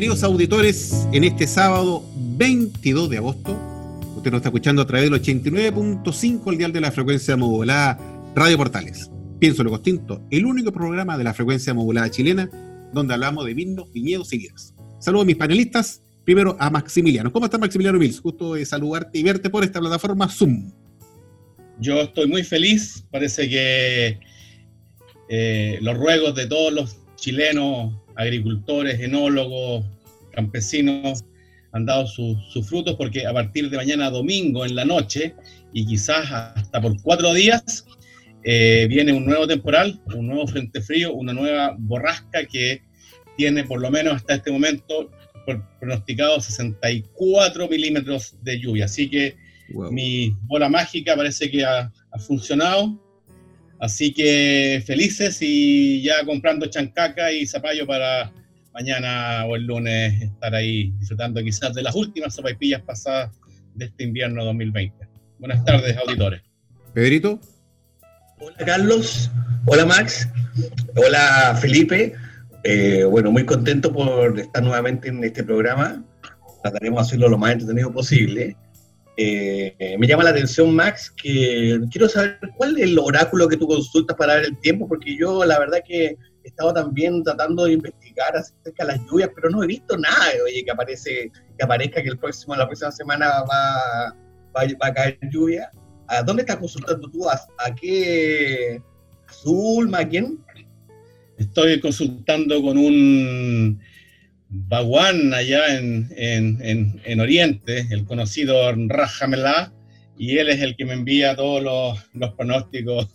Queridos auditores, en este sábado 22 de agosto Usted nos está escuchando a través del 89.5 el dial de la frecuencia modulada Radio Portales. Pienso lo distinto, el único programa de la frecuencia modulada chilena donde hablamos de vinos, viñedos y vidas. Saludos a mis panelistas. Primero a Maximiliano. ¿Cómo está Maximiliano Mills? Justo de saludarte y verte por esta plataforma Zoom. Yo estoy muy feliz. Parece que eh, los ruegos de todos los chilenos, agricultores, enólogos, campesinos, han dado sus frutos porque a partir de mañana domingo en la noche y quizás hasta por cuatro días eh, viene un nuevo temporal, un nuevo frente frío, una nueva borrasca que tiene por lo menos hasta este momento pronosticado 64 milímetros de lluvia. Así que mi bola mágica parece que ha, ha funcionado. Así que felices y ya comprando chancaca y zapallo para mañana o el lunes estar ahí disfrutando quizás de las últimas sopaipillas pasadas de este invierno 2020. Buenas tardes, auditores. Pedrito. Hola, Carlos. Hola, Max. Hola, Felipe. Eh, bueno, muy contento por estar nuevamente en este programa. Trataremos de hacerlo lo más entretenido posible. Eh, me llama la atención, Max, que quiero saber cuál es el oráculo que tú consultas para ver el tiempo, porque yo la verdad que he estado también tratando de investigar acerca de las lluvias, pero no he visto nada, oye, que aparece, que aparezca que el próximo, la próxima semana va, va, a caer lluvia. ¿A dónde estás consultando tú? ¿A, qué? ¿A Zulma? ¿A quién? Estoy consultando con un Baguán allá en, en, en, Oriente, el conocido Rajamelá, y él es el que me envía todos los, los pronósticos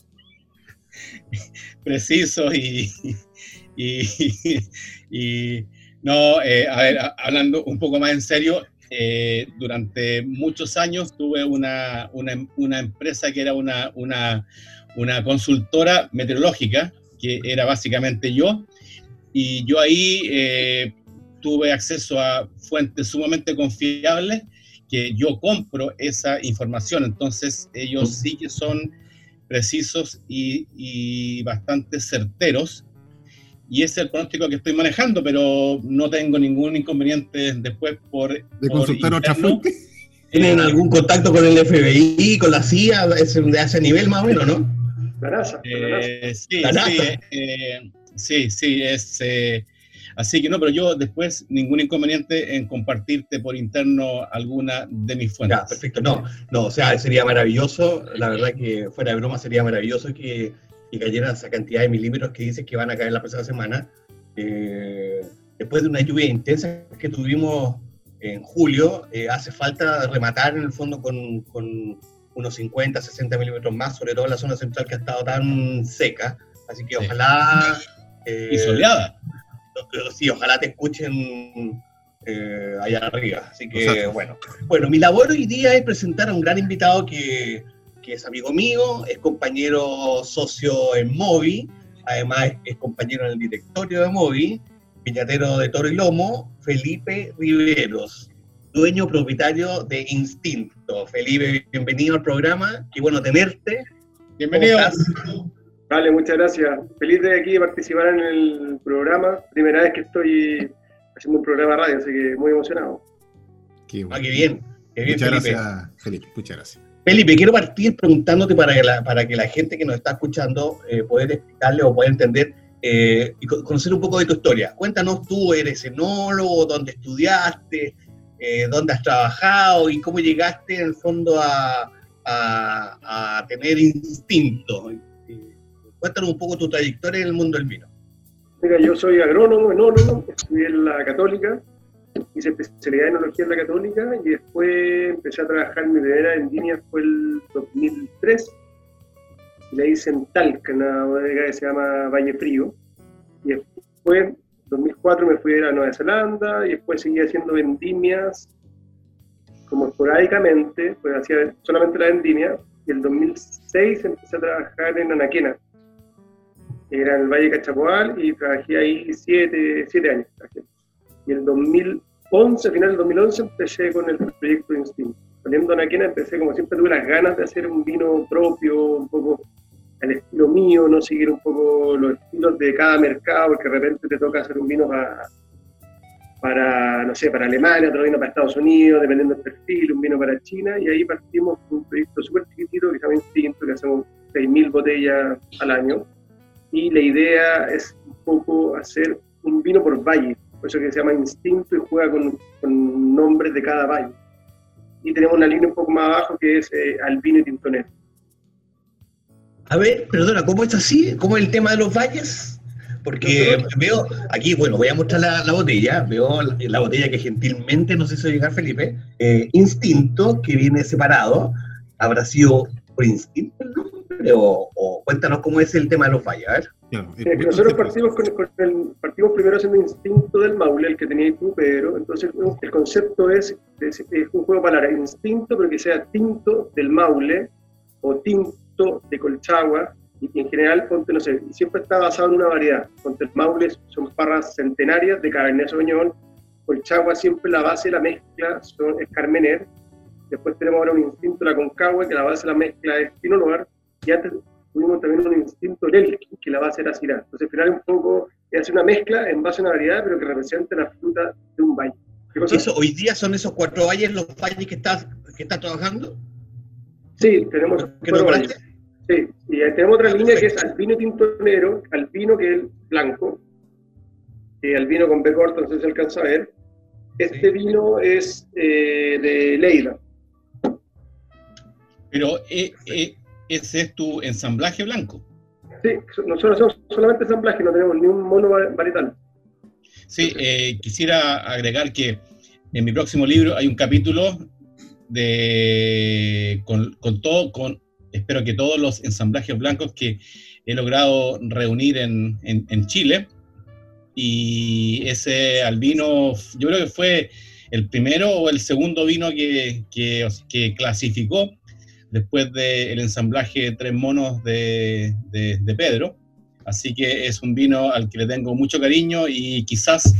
precisos y, y, no, eh, a ver, hablando un poco más en serio, eh, durante muchos años tuve una, una, una empresa que era una, una, una, consultora meteorológica, que era básicamente yo, y yo ahí eh, tuve acceso a fuentes sumamente confiables que yo compro esa información, entonces ellos sí que son precisos y, bastante certeros. Y es el pronóstico que estoy manejando, pero no tengo ningún inconveniente después por... ¿De consultar otra fuente? ¿Tienen algún contacto con el FBI, con la CIA, es de ese nivel más o menos, no? La NASA. Eh, sí, Sí, eh, sí, sí, es... Eh, Así que no, pero yo después ningún inconveniente en compartirte por interno alguna de mis fuentes. Ya, perfecto. No, no, o sea, sería maravilloso, la verdad que fuera de broma sería maravilloso que, que cayera esa cantidad de milímetros que dices que van a caer la próxima semana. Eh, después de una lluvia intensa que tuvimos en julio, eh, hace falta rematar en el fondo con, con, unos 50, 60 milímetros más, sobre todo en la zona central que ha estado tan seca. Así que ojalá... Eh, y soleada sí, ojalá te escuchen eh, allá arriba. Así que, bueno. Bueno, mi labor hoy día es presentar a un gran invitado que, es amigo mío, es compañero socio en Movi, además es, compañero en el directorio de Movi, piñatero de Toro y Lomo, Felipe Riveros, dueño propietario de Instinto. Felipe, bienvenido al programa, qué bueno tenerte. Bienvenido. Vale, muchas gracias. Feliz de aquí participar en el programa. Primera vez que estoy haciendo un programa de radio, así que muy emocionado. Qué, ah, qué bien. muchas gracias, Felipe. Muchas gracias. Felipe, quiero partir preguntándote para que la, para que la gente que nos está escuchando eh, pueda explicarle o pueda entender eh, y conocer un poco de tu historia. Cuéntanos tú, eres enólogo, dónde estudiaste, eh, dónde has trabajado y cómo llegaste en el fondo a, a, a tener instinto Cuéntanos un poco tu trayectoria en el mundo del vino. Mira, yo soy agrónomo, enólogo, estudié en la Católica, hice especialidad en enología en la católica y después empecé a trabajar, mi primera vendimia fue el 2003, y la hice en Talca, una bodega que se llama Valle Frío, y después, en 2004 me fui a Nueva Zelanda y después seguí haciendo vendimias como esporádicamente, pues hacía solamente la vendimia, y el 2006 empecé a trabajar en Anaquena, era en el Valle Cachapoal y trabajé ahí siete, siete años. Y el 2011, final del 2011, empecé con el proyecto Instinto. Saliendo a Anaquena empecé, como siempre, tuve las ganas de hacer un vino propio, un poco al estilo mío, no seguir un poco los estilos de cada mercado, porque de repente te toca hacer un vino para, para no sé, para Alemania, otro vino para Estados Unidos, dependiendo del perfil, un vino para China, y ahí partimos con un proyecto súper chiquitito que se llama Instinto, que hacemos 6.000 botellas al año, y la idea es un poco hacer un vino por valle, por eso que se llama Instinto y juega con, con nombres de cada valle. Y tenemos una línea un poco más abajo que es eh, Albino y Tintonero. A ver, perdona, ¿cómo es así? ¿Cómo es el tema de los valles? Porque veo aquí, bueno, voy a mostrar la, botella, veo la, botella que gentilmente nos hizo llegar Felipe, eh, Instinto, que viene separado, habrá sido por instinto el nombre, o, cuéntanos cómo es el tema de los valles, a ver. Eh, nosotros partimos, con, el, partimos primero haciendo Instinto del Maule, el que tenía tú, pero entonces el concepto es, es, es un juego de palabras, instinto, pero que sea tinto del Maule, o tinto de Colchagua, y en general, ponte, no sé, siempre está basado en una variedad. Ponte el Maule son parras centenarias de Cabernet Sauvignon, Colchagua siempre la base de la mezcla son, es Carmener, después tenemos ahora un instinto la Concagua, que la base de la mezcla es Pinot Noir, y antes tuvimos también un instinto Lelki, que la base era Syrah. Entonces al final un poco es una mezcla en base a una variedad, pero que representa la fruta de un valle. ¿Eso, ¿Hoy día son esos cuatro valles los valles que estás, que estás trabajando? Sí, tenemos cuatro valles. Sí, y tenemos otra línea que es albino tintonero, albino que es blanco, y albino con B corto, no sé si se alcanza a ver. Este vino es eh, de Leida. Pero eh, eh, ese es tu ensamblaje blanco. Sí, nosotros hacemos solamente ensamblaje, no tenemos ni un mono varietal. Sí, quisiera agregar que en mi próximo libro hay un capítulo de con, con todo, con espero que todos los ensamblajes blancos que he logrado reunir en, Chile. Y ese albino, yo creo que fue el primero o el segundo vino que, que, clasificó después del ensamblaje de tres monos de, de, Pedro. Así que es un vino al que le tengo mucho cariño y quizás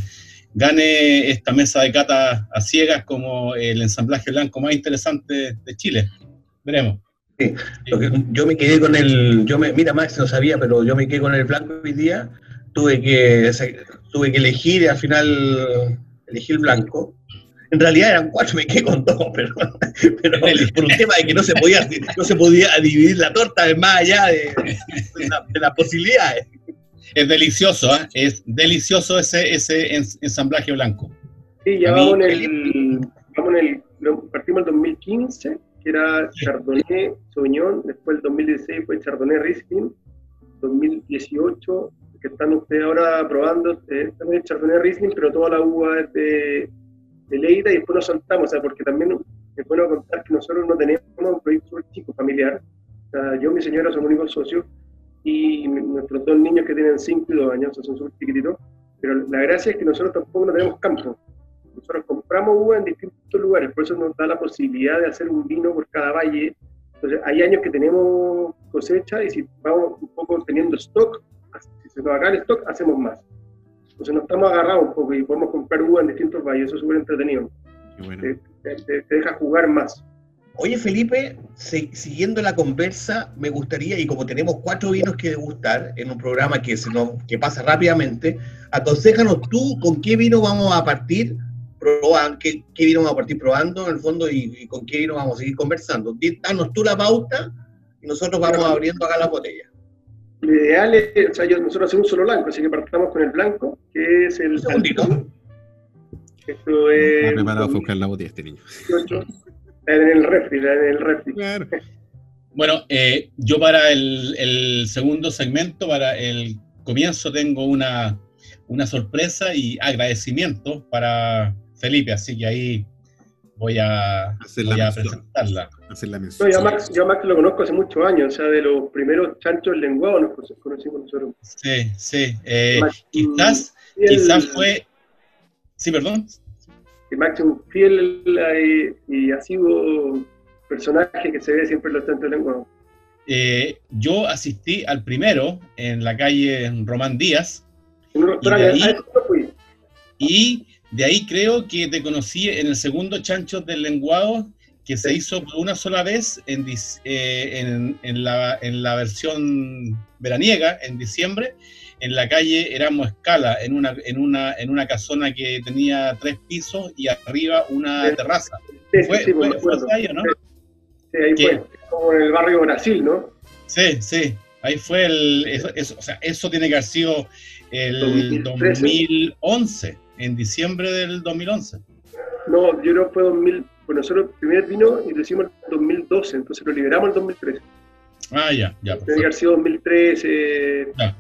gane esta mesa de cata a ciegas como el ensamblaje blanco más interesante de Chile. Veremos. Sí, yo me quedé con el, yo me, mira Max no sabía, pero yo me quedé con el blanco hoy día, tuve que, tuve que elegir al final elegí el blanco. En realidad eran cuatro, me quedé con dos, pero, pero por un tema de que no se podía, no se podía dividir la torta más allá de, de, las posibilidades. Es delicioso, ¿eh? es delicioso ese, ese ensamblaje blanco. Sí, ya vamos en el, vamos en el, partimos el 2015 que era Chardonnay Sauvignon, después el 2016 fue Chardonnay Riesling, 2018, que están ustedes ahora probando, eh, también Chardonnay Riesling, pero toda la uva es de, de Leida y después nos soltamos, o sea, porque también es bueno contar que nosotros no tenemos un proyecto chico, familiar, o sea, yo y mi señora somos únicos socios y nuestros dos niños que tienen 5 y 2 años, o sea, son súper chiquititos, pero la gracia es que nosotros tampoco no tenemos campo, nosotros compramos uva en distintos lugares, por eso nos da la posibilidad de hacer un vino por cada valle. Entonces, hay años que tenemos cosecha y si vamos un poco teniendo stock, si se nos acaba el stock, hacemos más. Entonces, nos estamos agarrados un poco y podemos comprar uva en distintos valles, eso es súper entretenido. te, deja jugar más. Oye, Felipe, siguiendo la conversa, me gustaría, y como tenemos cuatro vinos que degustar en un programa que, se nos, que pasa rápidamente, aconsejanos tú con qué vino vamos a partir probar, qué, vino vamos a partir probando en el fondo y, con qué vino vamos a seguir conversando. Danos tú la pauta y nosotros vamos abriendo acá la botella. Lo ideal es, o sea, nosotros hacemos un solo blanco, así que partamos con el blanco, que es el... Segundito. Esto es... Está preparado a buscar la botella este niño. En el refri, en el refri. Claro. Bueno, eh, yo para el, el, segundo segmento, para el comienzo, tengo una, una sorpresa y agradecimiento para Felipe, así que ahí voy a, voy a presentarla. Hacer la No, mención. yo a, Max, yo a Max lo conozco hace muchos años, o sea, de los primeros chanchos lenguados nos cono- conocimos nosotros. Sí, sí. eh, Max, quizás, fiel- quizás fue. Sí, perdón. que Max es un fiel y asiduo personaje que se ve siempre en los chanchos lenguados. Eh, yo asistí al primero en la calle Román Díaz En un restaurante, ahí- a eso no fui. y de ahí creo que te conocí en el segundo Chancho del Lenguado que se hizo por una sola vez en, eh, en, en la, en la versión veraniega, en diciembre, en la calle Erasmo Escala, en una, en una, en una casona que tenía tres pisos y arriba una Sí. terraza. Sí, Fue, sí, fue- ¿no? Sí, ahí fue. Como en el barrio Brasil, ¿no? Sí, sí. Ahí fue el. Eso, eso- o sea, eso tiene que haber sido el 2013. 2011, en diciembre del 2011. No, yo creo que fue 2000. Bueno, nosotros el primer vino y lo hicimos en 2012, entonces lo liberamos en 2013. Ah, ya, ya. Tiene que haber sido 2013, Ya.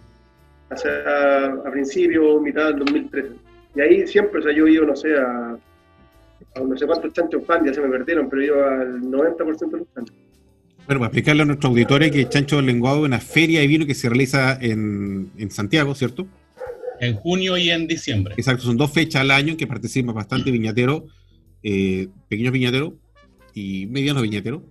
o sea, a principio, mitad del 2013. Y ahí siempre, o sea, yo he ido, no sé, a, a no sé cuántos chanchos fan, ya se me perdieron, pero he ido al 90% de los chanchos. Bueno, para explicarle a nuestros auditores que Chancho del Lenguado es una feria de vino que se realiza en, en Santiago, ¿cierto? En junio y en diciembre. Exacto, son dos fechas al año en que participan bastante viñateros, eh, pequeños viñateros y medianos viñateros.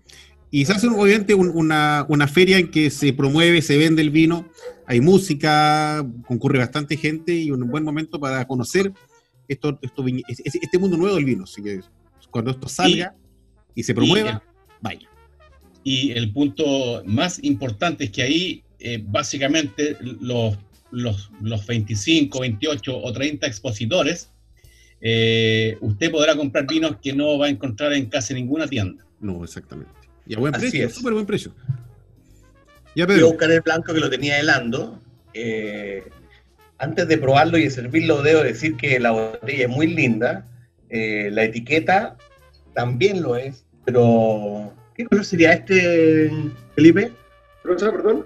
Y se hace obviamente un- una, una feria en que se promueve, se vende el vino, hay música, concurre bastante gente y un buen momento para conocer esto, esto este mundo nuevo del vino. Así que cuando esto salga y, se promueva, vaya. Y el punto más importante es que ahí eh, básicamente los, los, los 25, 28 o 30 expositores, eh, usted podrá comprar vinos que no va a encontrar en casi ninguna tienda. No, exactamente. Y a buen Así precio, súper buen precio. Ya, Pedro. buscar el blanco que lo tenía helando. Eh, antes de probarlo y de servirlo, debo decir que la botella es muy linda. Eh, la etiqueta también lo es. Pero, ¿qué color sería este, Felipe? Rosa, perdón,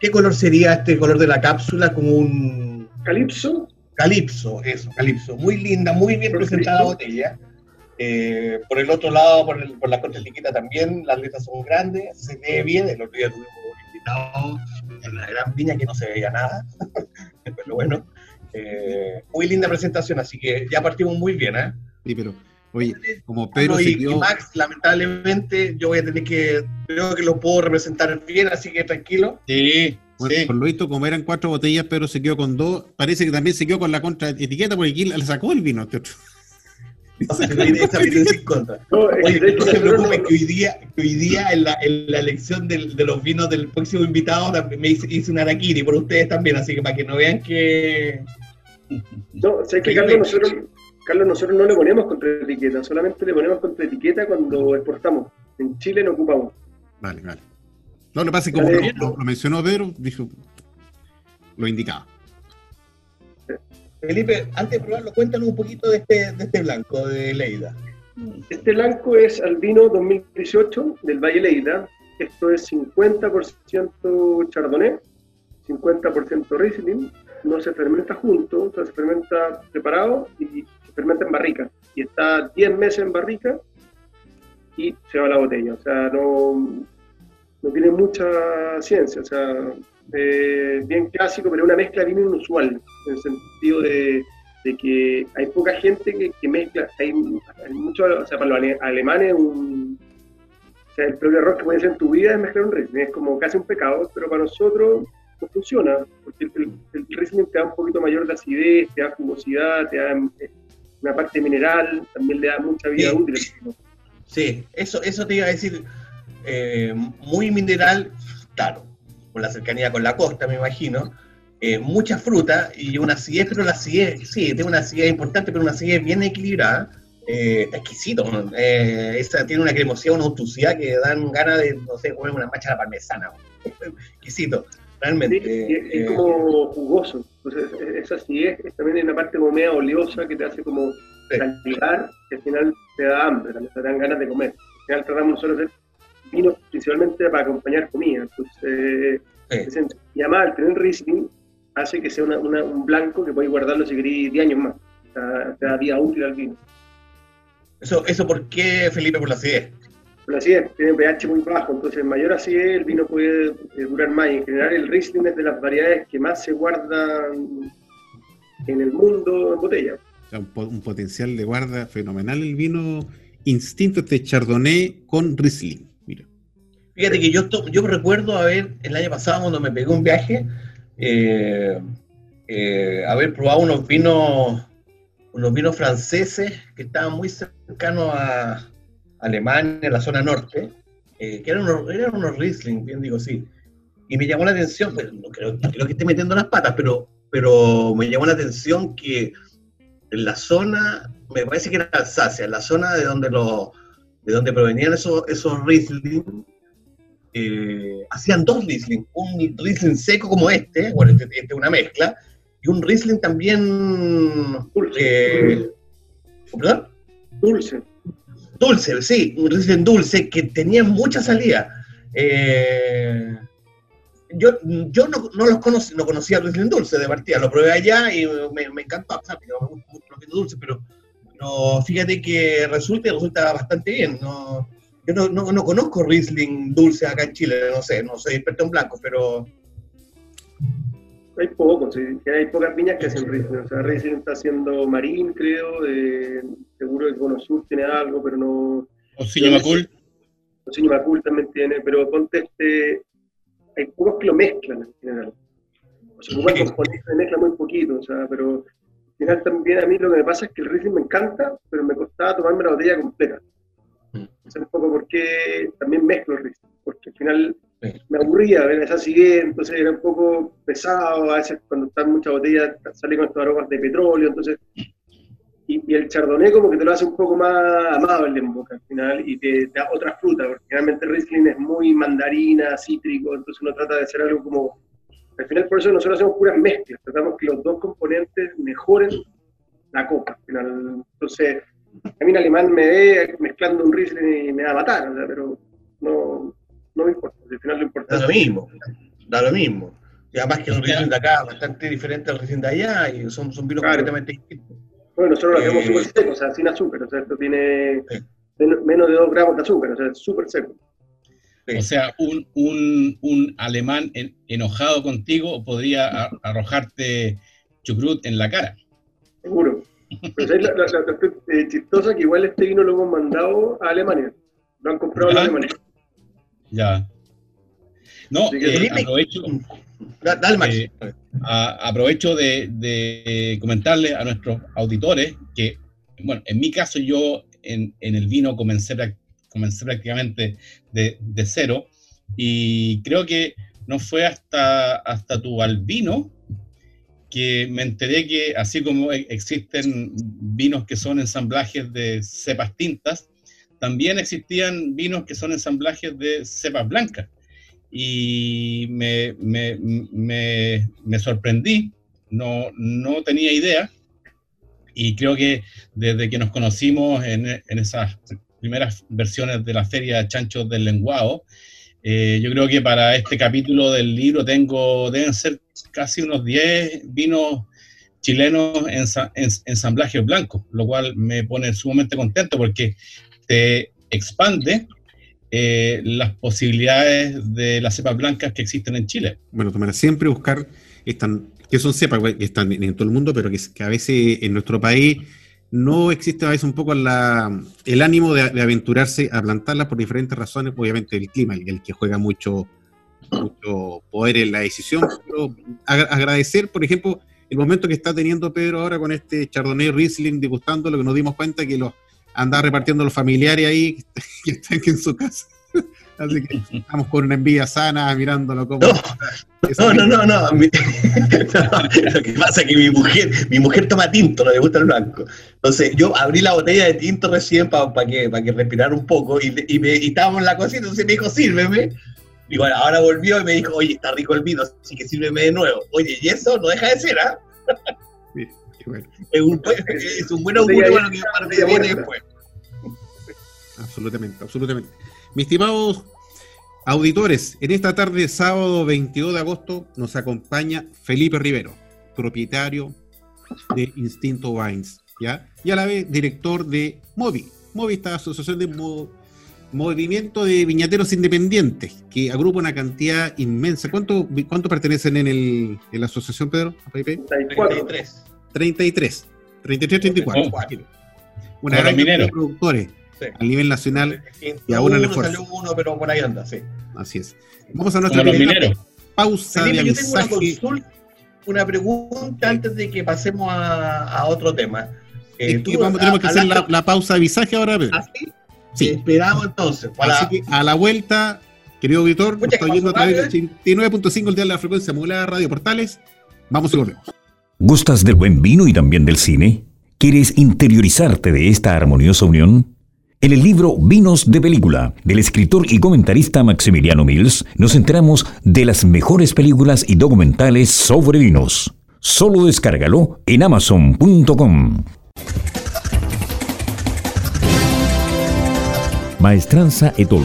¿Qué color sería este color de la cápsula? Como un Calipso, calipso, eso, calipso. Muy linda, muy bien presentada la botella. Eh, por el otro lado, por, el- por la contraetiqueta también, las letras son grandes, se ve bien. El otro día tuvimos un invitado en una gran viña que no se veía nada, pero bueno. eh, muy linda presentación, así que ya partimos muy bien, ¿eh? Sí, pero, oye, como Pedro Pedro y. Max, lamentablemente, yo voy a tener que, creo que lo puedo representar bien, así que tranquilo. Sí, Bueno, sí. por lo visto, como eran cuatro botellas, Pedro se quedó con dos. Parece que también se quedó con la contraetiqueta porque aquí le sacó el vino. este otro. Esa viene sin contra. no, es Oye, se nosotros preocupe no- que hoy día, que hoy día en, la, en la elección del- de los vinos del próximo invitado también me hice, hice una araquiri por ustedes también, así que para que no vean que... No, o sea, es que Carlos nosotros, Carlos, nosotros no le ponemos contraetiqueta, solamente le ponemos contraetiqueta cuando exportamos. En Chile no ocupamos. Vale, vale. No, lo que pasa es que como lo, lo- lo mencionó Pedro, dijo. Lo indicaba. Felipe, antes de probarlo, cuéntanos un poquito de este, de este blanco de Leida. Este blanco es albino 2018 del Valle Leida. Esto es 50% Chardonnay, 50% Riesling. No se fermenta junto, o sea, se fermenta separado y se fermenta en barrica. Y está 10 meses en barrica y se va a la botella. O sea, no, no tiene mucha ciencia. O sea, eh, bien clásico, pero una mezcla bien inusual, en el sentido de, de que hay poca gente que, que mezcla, hay, hay mucho, o sea, para los ale- alemanes un, o sea, el peor error que puedes hacer en tu vida es mezclar un Riesling, es como casi un pecado, pero para nosotros no funciona, porque el, el, el Riesling te da un poquito mayor de acidez, te da jugosidad, te da eh, una parte mineral, también le da mucha vida Sí. útil. Sí, eso, eso te iba a decir, eh, muy mineral, claro, por la cercanía con la costa, me imagino, eh, mucha fruta y una acidez, pero la acidez, sí, tiene una acidez importante, pero una acidez bien equilibrada, eh, está exquisito, ¿no? eh, esa, tiene una cremosidad, una untuosidad que dan ganas de, no sé, comer una macha a la parmesana, exquisito, Sí, realmente. y es, es eh, como jugoso, entonces es- esa acidez es también hay una parte como media oleosa que te hace como Sí. salivar, que al final te da hambre, también te dan ganas de comer. Al final tratamos nosotros de hacer vinos principalmente para acompañar comida. Entonces, sí. y además el tener Riesling hace que sea una- una- un blanco que podéis guardarlo si queréis 10 años más. O sea, te da vida útil al vino. ¿Eso, ¿Eso por qué, Felipe, por la acidez? Por la acidez, tiene pH muy bajo, entonces mayor acidez el vino puede eh, durar más. Y en general el Riesling es de las variedades que más se guardan en el mundo en botella. O sea, un, un potencial de guarda fenomenal el vino Instinto este Chardonnay con Riesling. Fíjate que yo, yo recuerdo haber, el año pasado cuando me pegué un viaje, eh, eh, haber probado unos vinos, unos vinos franceses que estaban muy cercanos a Alemania, en la zona norte, eh, que eran unos, eran unos Riesling, bien digo, sí. Y me llamó la atención, pues, no creo, que esté metiendo las patas, pero, pero me llamó la atención que en la zona, me parece que era Alsacia, en la zona de donde, lo, de donde provenían esos, esos Riesling, eh, hacían dos Riesling, un Riesling seco como este, bueno, este, este es una mezcla, y un Riesling también... Eh, ¿Perdón? Dulce. Dulce, sí, un Riesling dulce que tenía mucha salida. Eh, yo, yo no, no, los conocí, no conocía el Riesling dulce de partida, lo probé allá y me, me encantó, o sea, me gusta mucho los dulce, pero, pero fíjate que resulta resulta bastante bien. No, yo no, no, no, conozco Riesling dulce acá en Chile, no sé, no soy experto en blanco, pero... Hay pocos, sí, hay pocas viñas que hacen Riesling. O sea, Riesling está haciendo Marín, creo, de, seguro que Bono Sur tiene algo, pero no... Osinio Macul. Osinio Macul también tiene, pero ponte este... Hay pocos que lo mezclan en general. O sea, ocupan componentes de mezcla muy poquito, o sea, pero al final también a mí lo que me pasa es que el Riesling me encanta, pero me costaba tomarme la botella completa. O sea, un poco porque también mezclo el Riesling, porque al final me aburría ver esa siguiente, entonces era un poco pesado, a veces cuando están muchas botellas sale con estos aromas de petróleo, entonces, y, y, el chardonnay como que te lo hace un poco más amable en boca al final, y te, te da otra fruta, porque generalmente el Riesling es muy mandarina, cítrico, entonces uno trata de hacer algo como, al final por eso nosotros hacemos puras mezclas, tratamos que los dos componentes mejoren la copa, al final, entonces, a mí en alemán me ve mezclando un Riesling y me va a matar, o sea, pero no, no me importa. Al final lo importante da lo mismo, da lo mismo. Y además que el Riesling de acá es bastante diferente al Riesling de allá y son, son vinos Claro. completamente distintos. Bueno, nosotros lo hacemos Eh, súper seco, o sea, sin azúcar, o sea, esto tiene men- menos de 2 gramos de azúcar, o sea, es súper seco. O sea, un, un, un alemán en- enojado contigo podría arrojarte chucrut en la cara. Seguro. Pero ¿sabes la, la, la- la eh, chistosa que igual este vino lo hemos mandado a Alemania. Lo han comprado en ¿Ya? Alemania. Ya. No, eh, aprovecho, Da- Dale, Max. Eh, a- aprovecho de, de comentarle a nuestros auditores que, bueno, en mi caso yo en, en el vino comencé, comencé prácticamente de, de cero y creo que no fue hasta, hasta tu albino que me enteré que así como e- existen vinos que son ensamblajes de cepas tintas, también existían vinos que son ensamblajes de cepas blancas. Y me, me, me, sorprendí, no, no tenía idea, y creo que desde que nos conocimos en, en esas primeras versiones de la feria Chanchos del Lenguado, eh, yo creo que para este capítulo del libro tengo, deben ser casi unos 10 vinos chilenos en, en ensamblajes blancos, lo cual me pone sumamente contento porque te expande eh, las posibilidades de las cepas blancas que existen en Chile. Bueno, tomar siempre buscar, están, que son cepas que están en, todo el mundo, pero que, a veces en nuestro país no existe a veces un poco la, el ánimo de, aventurarse a plantarlas por diferentes razones, obviamente el clima, el, el que juega mucho, mucho poder en la decisión, pero agradecer, por ejemplo, el momento que está teniendo Pedro ahora con este Chardonnay Riesling degustando, lo que nos dimos cuenta que los andaba repartiendo los familiares ahí que están en su casa. Así que estamos con una envidia sana mirándolo como. No, no, no, no, no, mi, no, Lo que pasa es que mi mujer, mi mujer toma tinto, no le gusta el blanco. Entonces yo abrí la botella de tinto recién para pa que, pa que respirara un poco y, y, me, y estábamos en la cocina, entonces me dijo, sírveme. Y bueno, ahora volvió y me dijo, oye, está rico el vino, así que sírveme de nuevo. Oye, y eso no deja de ser, ¿ah? Sí, bueno. es, un, es un buen augurio para lo que, que viene después. Absolutamente, absolutamente. Mis estimados auditores, en esta tarde, sábado 22 de agosto, nos acompaña Felipe Rivero, propietario de Instinto Wines, ¿ya? Y a la vez director de Movi, Movista, Asociación de Movimiento de Viñateros Independientes, que agrupa una cantidad inmensa. ¿Cuánto, cuánto pertenecen en, el, en la asociación, Pedro? 33. 33. 33, 34. Una gran cantidad de productores a nivel nacional y aún en esfuerzo. uno, pero por ahí anda, sí. Así es. Vamos a nuestra primera pausa de avisaje. Una, pregunta antes de que pasemos a, otro tema. Eh, vamos, tenemos que hacer la, pausa de avisaje ahora, Pedro. ¿Ah, sí? Esperamos entonces. Así que a la vuelta, querido auditor, nos está oyendo a través del 89.5 el día de la frecuencia modulada Radio Portales. Vamos y volvemos. ¿Gustas del buen vino y también del cine? ¿Quieres interiorizarte de esta armoniosa unión? En el libro Vinos de Película, del escritor y comentarista Maximiliano Mills, nos enteramos de las mejores películas y documentales sobre vinos. Solo descárgalo en amazon.com. Maestranza Etol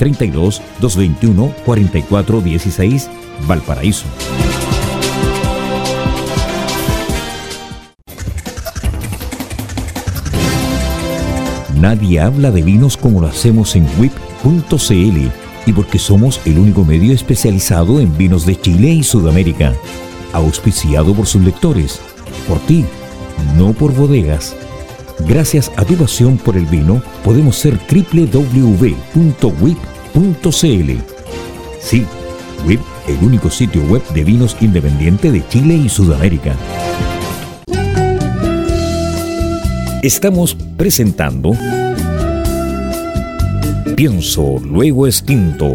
32 221 44 16 Valparaíso. Nadie habla de vinos como lo hacemos en WIP.cl y porque somos el único medio especializado en vinos de Chile y Sudamérica. Auspiciado por sus lectores, por ti, no por bodegas. Gracias a tu pasión por el vino, podemos ser www.wip.cl Sí, WIP, el único sitio web de vinos independiente de Chile y Sudamérica. Estamos presentando Pienso, luego extinto.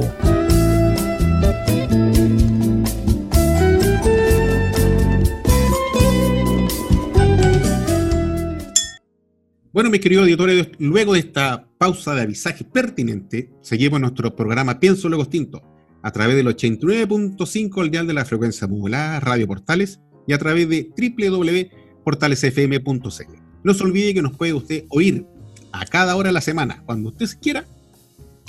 Bueno, mis queridos auditores, luego de esta pausa de avisaje pertinente, seguimos nuestro programa Pienso Luego Extinto a través del 89.5 el dial de la frecuencia modulada Radio Portales y a través de www.portalesfm.cl. No se olvide que nos puede usted oír a cada hora de la semana, cuando usted quiera,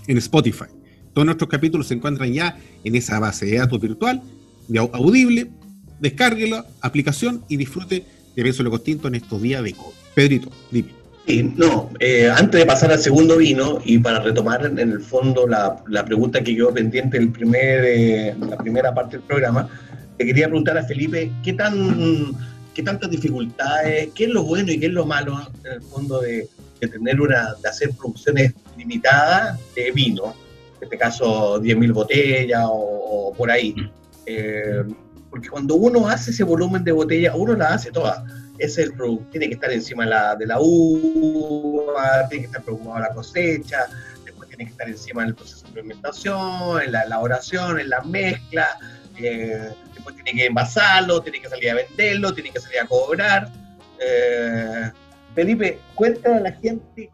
en Spotify. Todos nuestros capítulos se encuentran ya en esa base de datos virtual, de audible. Descárguelo, aplicación y disfrute de Pienso Luego Extinto en estos días de COVID. Pedrito, dime. Sí, no, eh, antes de pasar al segundo vino y para retomar en el fondo la, pregunta que quedó pendiente el primer, eh, la primera parte del programa, te quería preguntar a Felipe, ¿qué, tan, ¿qué tantas dificultades, qué es lo bueno y qué es lo malo en el fondo de, tener una, de hacer producciones limitadas de vino, en este caso 10.000 botellas o, por ahí? Eh, porque cuando uno hace ese volumen de botellas, uno la hace toda es el tiene que estar encima de la, de la uva, tiene que estar preocupado la cosecha, después tiene que estar encima del proceso de fermentación, en la elaboración, en la mezcla, eh, después tiene que envasarlo, tiene que salir a venderlo, tiene que salir a cobrar. Eh, Felipe, cuéntale a la gente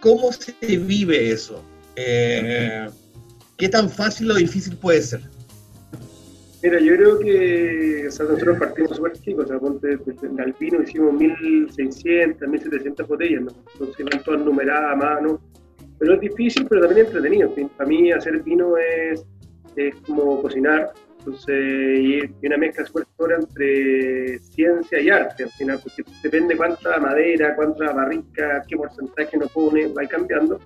cómo se vive eso. Eh, ¿Qué tan fácil o difícil puede ser? Mira, yo creo que nosotros partimos súper chicos, o sea, ponte, desde Alpino hicimos 1600, 1700 botellas, ¿no? entonces van todas numeradas a mano, pero es difícil, pero también entretenido. Para mí hacer vino es, es como cocinar, entonces, y una mezcla súper entre ciencia y arte, al final, porque depende cuánta madera, cuánta barrica, qué porcentaje nos pone, va cambiando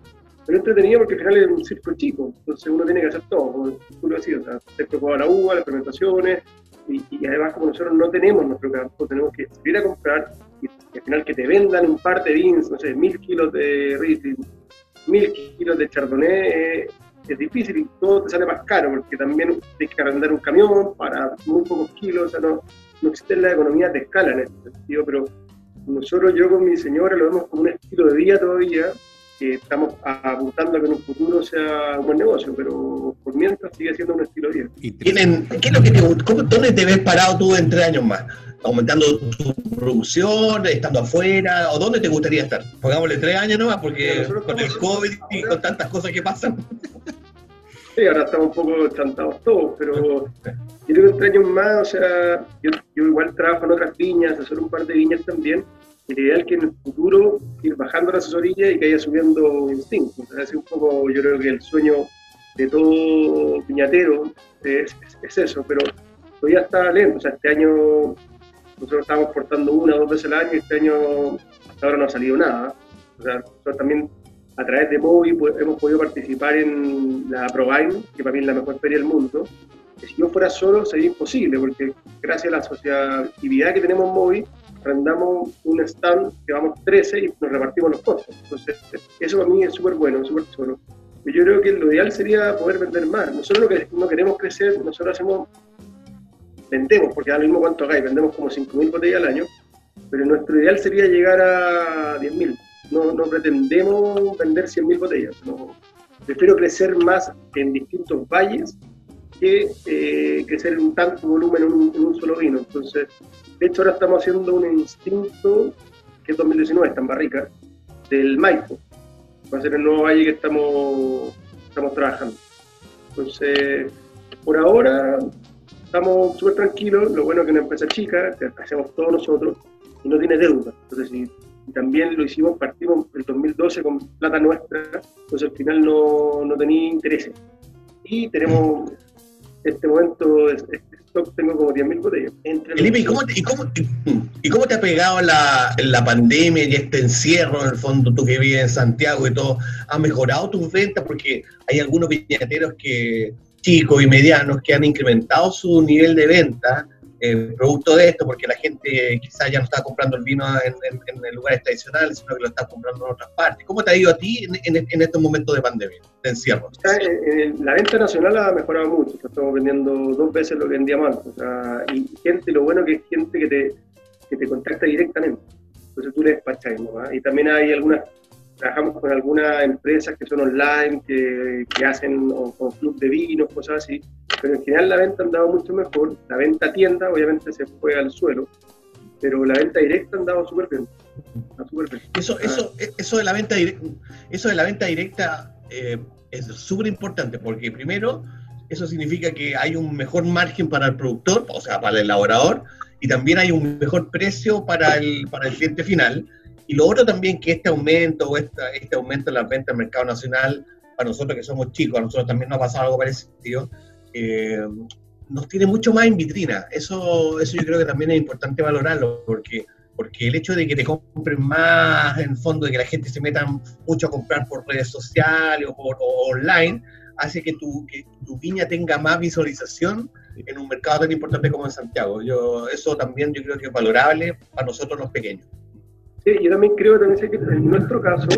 pero entretenido porque al final es un circo chico, entonces uno tiene que hacer todo, tú lo decías, o sea, se preocupa la uva, las fermentaciones, y, además como nosotros no tenemos nuestro campo, tenemos que ir a comprar y, al final que te vendan un par de vins, no sé, mil kilos de Riesling, mil kilos de Chardonnay, es difícil y todo te sale más caro porque también tienes que arrendar un camión para muy pocos kilos, o sea, no, no existe la economía de escala en este sentido, pero nosotros, yo con mi señora, lo vemos como un estilo de vida todavía, estamos apuntando a que en un futuro sea un buen negocio, pero por mientras sigue siendo un estilo bien. ¿Tienen, ¿Qué es lo que te cómo, ¿Dónde te ves parado tú en tres años más? ¿Aumentando tu producción, estando afuera? ¿O dónde te gustaría estar? Pongámosle tres años nomás, porque con el COVID y con tantas cosas que pasan. Sí, ahora estamos un poco chantados todos, pero yo creo que entre años más, o sea, yo, igual trabajo en otras viñas, asesoro un par de viñas también, y la idea es que en el futuro ir bajando la asesoría y que haya subiendo instinto. Es un poco, yo creo que el sueño de todo viñatero es, eso, pero todavía está lento, o sea, este año nosotros estamos portando una o dos veces al año y este año hasta ahora no ha salido nada. O sea, nosotros también a través de Movi pues, hemos podido participar en la ProVine, que para mí es la mejor feria del mundo. Que si yo fuera solo sería imposible, porque gracias a la asociatividad que tenemos en Movi, arrendamos un stand que vamos 13 y nos repartimos los costos. Entonces, eso para mí es súper bueno, súper solo. Yo creo que lo ideal sería poder vender más. Nosotros lo que no queremos crecer, nosotros hacemos, vendemos, porque da lo mismo cuánto hagáis, vendemos como 5.000 botellas al año, pero nuestro ideal sería llegar a 10.000 no, no pretendemos vender 100.000 botellas. No. Prefiero crecer más en distintos valles que eh, crecer en un tanto volumen en un, solo vino. Entonces, de hecho, ahora estamos haciendo un instinto, que es 2019, está en Barrica, del Maipo. Va a ser el nuevo valle que estamos, estamos trabajando. Entonces, por ahora estamos súper tranquilos. Lo bueno es que una empresa chica, que hacemos todos nosotros y no tiene deuda. Entonces, si también lo hicimos, partimos el 2012 con plata nuestra, entonces al final no, no tenía interés. Y tenemos, este momento, tengo como 10.000 botellas. Felipe, ¿y cómo, te, y, cómo, y, cómo te ha pegado la, la, pandemia y este encierro, en el fondo, tú que vives en Santiago y todo? ¿Ha mejorado tus ventas? Porque hay algunos viñateros que chicos y medianos que han incrementado su nivel de venta eh, producto de esto, porque la gente quizás ya no está comprando el vino en, lugares tradicionales, sino que lo está comprando en otras partes. ¿Cómo te ha ido a ti en, estos momentos de pandemia, de encierro? la venta nacional ha mejorado mucho, estamos vendiendo dos veces lo que vendíamos antes. O sea, y gente, lo bueno que es gente que te, que te contacta directamente. Entonces tú le despachas, ¿no? Y también hay algunas trabajamos con algunas empresas que son online, que, que hacen o, con club de vinos, cosas así, pero en general la venta andaba mucho mejor. La venta tienda obviamente se fue al suelo, pero la venta directa andaba súper bien. Eso, eso, eso de la venta directa, eso de la venta directa eh, es súper importante porque primero eso significa que hay un mejor margen para el productor, o sea, para el elaborador, y también hay un mejor precio para el, para el cliente final y lo otro también que este aumento o esta, este aumento en las ventas del mercado nacional, para nosotros que somos chicos, a nosotros también nos ha pasado algo parecido, eh, nos tiene mucho más en vitrina. Eso, eso yo creo que también es importante valorarlo, porque, porque el hecho de que te compren más, en el fondo, de que la gente se meta mucho a comprar por redes sociales o, por, online, hace que tu, que tu viña tenga más visualización en un mercado tan importante como en Santiago. Yo, eso también yo creo que es valorable para nosotros los pequeños. Sí, yo también creo también sé que en nuestro caso,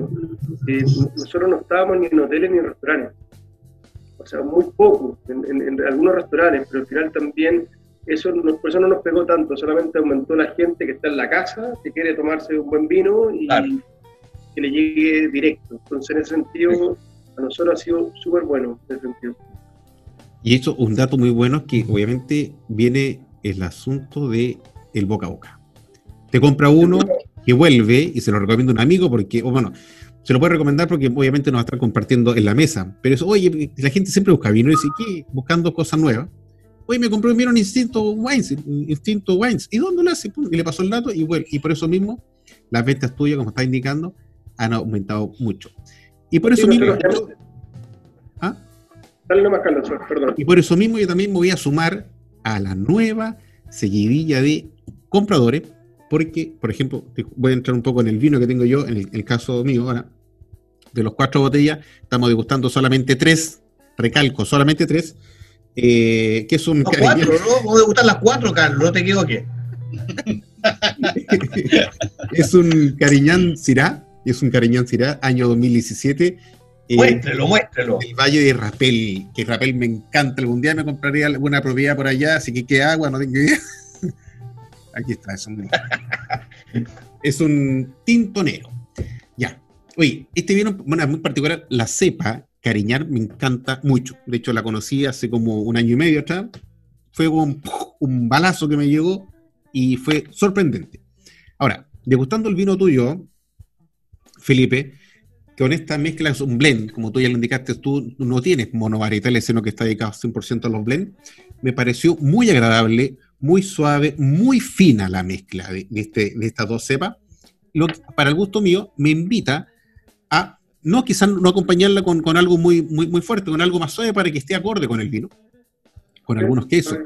eh, nosotros no estábamos ni en hoteles ni en restaurantes. O sea, muy poco en, algunos restaurantes, pero al final también eso, por eso no nos pegó tanto, solamente aumentó la gente que está en la casa, que quiere tomarse un buen vino y que le llegue directo. Entonces, en ese sentido, a nosotros ha sido súper bueno, en ese sentido. Y eso, un dato muy bueno es que obviamente viene el asunto de el boca a boca. Te compra uno, que vuelve, y se lo recomiendo a un amigo, porque, bueno, se lo puede recomendar porque obviamente nos va a estar compartiendo en la mesa. Pero eso, oye, la gente siempre busca vino y dice, ¿qué? Buscando cosas nuevas. Oye, me compré un vino en Instinto Wines, Instinto Wines. ¿Y dónde lo hace? Y le pasó el dato y bueno, y por eso mismo las ventas tuyas, como está indicando, han aumentado mucho. Y por eso mismo... ¿Ah? Dale nomás, Carlos, perdón. Y por eso mismo yo también me voy a sumar a la nueva seguidilla de compradores porque, por ejemplo, voy a entrar un poco en el vino que tengo yo, en el, caso mío ahora, de los cuatro botellas, estamos degustando solamente tres, recalco, solamente tres, eh, que es un... cuatro, ¿no? Vamos a degustar las cuatro, Carlos, no te equivoques. es un Cariñán Sirá, es un Cariñán Sirá, año 2017. Eh, muéstrelo, muéstrelo. El Valle de Rapel, que Rapel me encanta. Algún día me compraría alguna propiedad por allá, así que qué agua, no tengo idea. Aquí está, es un, es un tintonero. Ya. Oye, este vino, bueno, es muy particular, la cepa Cariñar me encanta mucho. De hecho, la conocí hace como un año y medio atrás. Fue un, un balazo que me llegó y fue sorprendente. Ahora, degustando el vino tuyo, Felipe, con esta mezcla es un blend, como tú ya lo indicaste, tú no tienes monovarietales, sino que está dedicado 100% a los blends. Me pareció muy agradable, muy suave, muy fina la mezcla de, este, de estas dos cepas. Lo que, para el gusto mío, me invita a no quizás no acompañarla con, con, algo muy, muy, muy fuerte, con algo más suave para que esté acorde con el vino, con algunos quesos,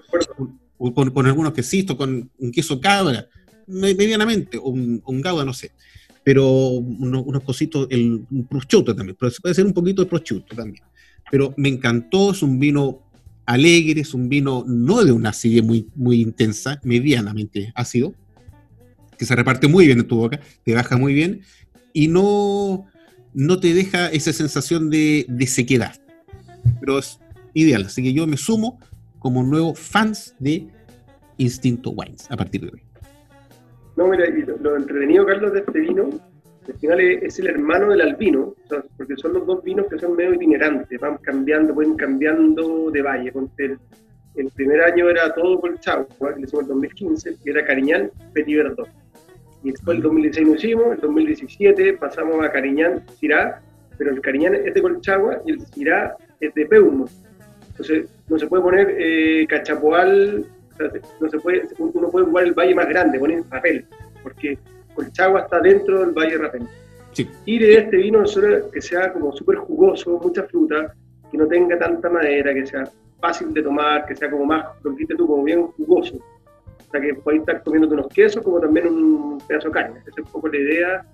con, con, algunos quesitos, con un queso cabra, medianamente, o un, un gauda, no sé pero unos, cositos, el prosciutto también, pero se puede hacer un poquito de prosciutto también. Pero me encantó, es un vino alegre, es un vino no de una acidez muy, muy intensa, medianamente ácido, que se reparte muy bien en tu boca, te baja muy bien y no, no te deja esa sensación de, de sequedad. Pero es ideal, así que yo me sumo como nuevo fans de Instinto Wines a partir de hoy. No, mira, y lo, entretenido, Carlos, de este vino, al final es, el hermano del albino, porque son los dos vinos que son medio itinerantes, van cambiando, pueden cambiando de valle. El, el primer año era todo Colchagua, que le hicimos el 2015, que era Cariñán, Petit Verdot. Y después el 2016 lo hicimos, el 2017 pasamos a Cariñán, Cirá, pero el Cariñán es de Colchagua y el Cirá es de Peumo. Entonces, no se puede poner eh, Cachapoal no se puede, uno puede jugar el valle más grande, poner papel, porque Colchagua está dentro del valle Rapel. Sí. Y de este vino que sea como súper jugoso, mucha fruta, que no tenga tanta madera, que sea fácil de tomar, que sea como más, lo que tú, como bien jugoso. O sea, que puedes estar comiendo unos quesos como también un pedazo de carne. Esa es un poco la idea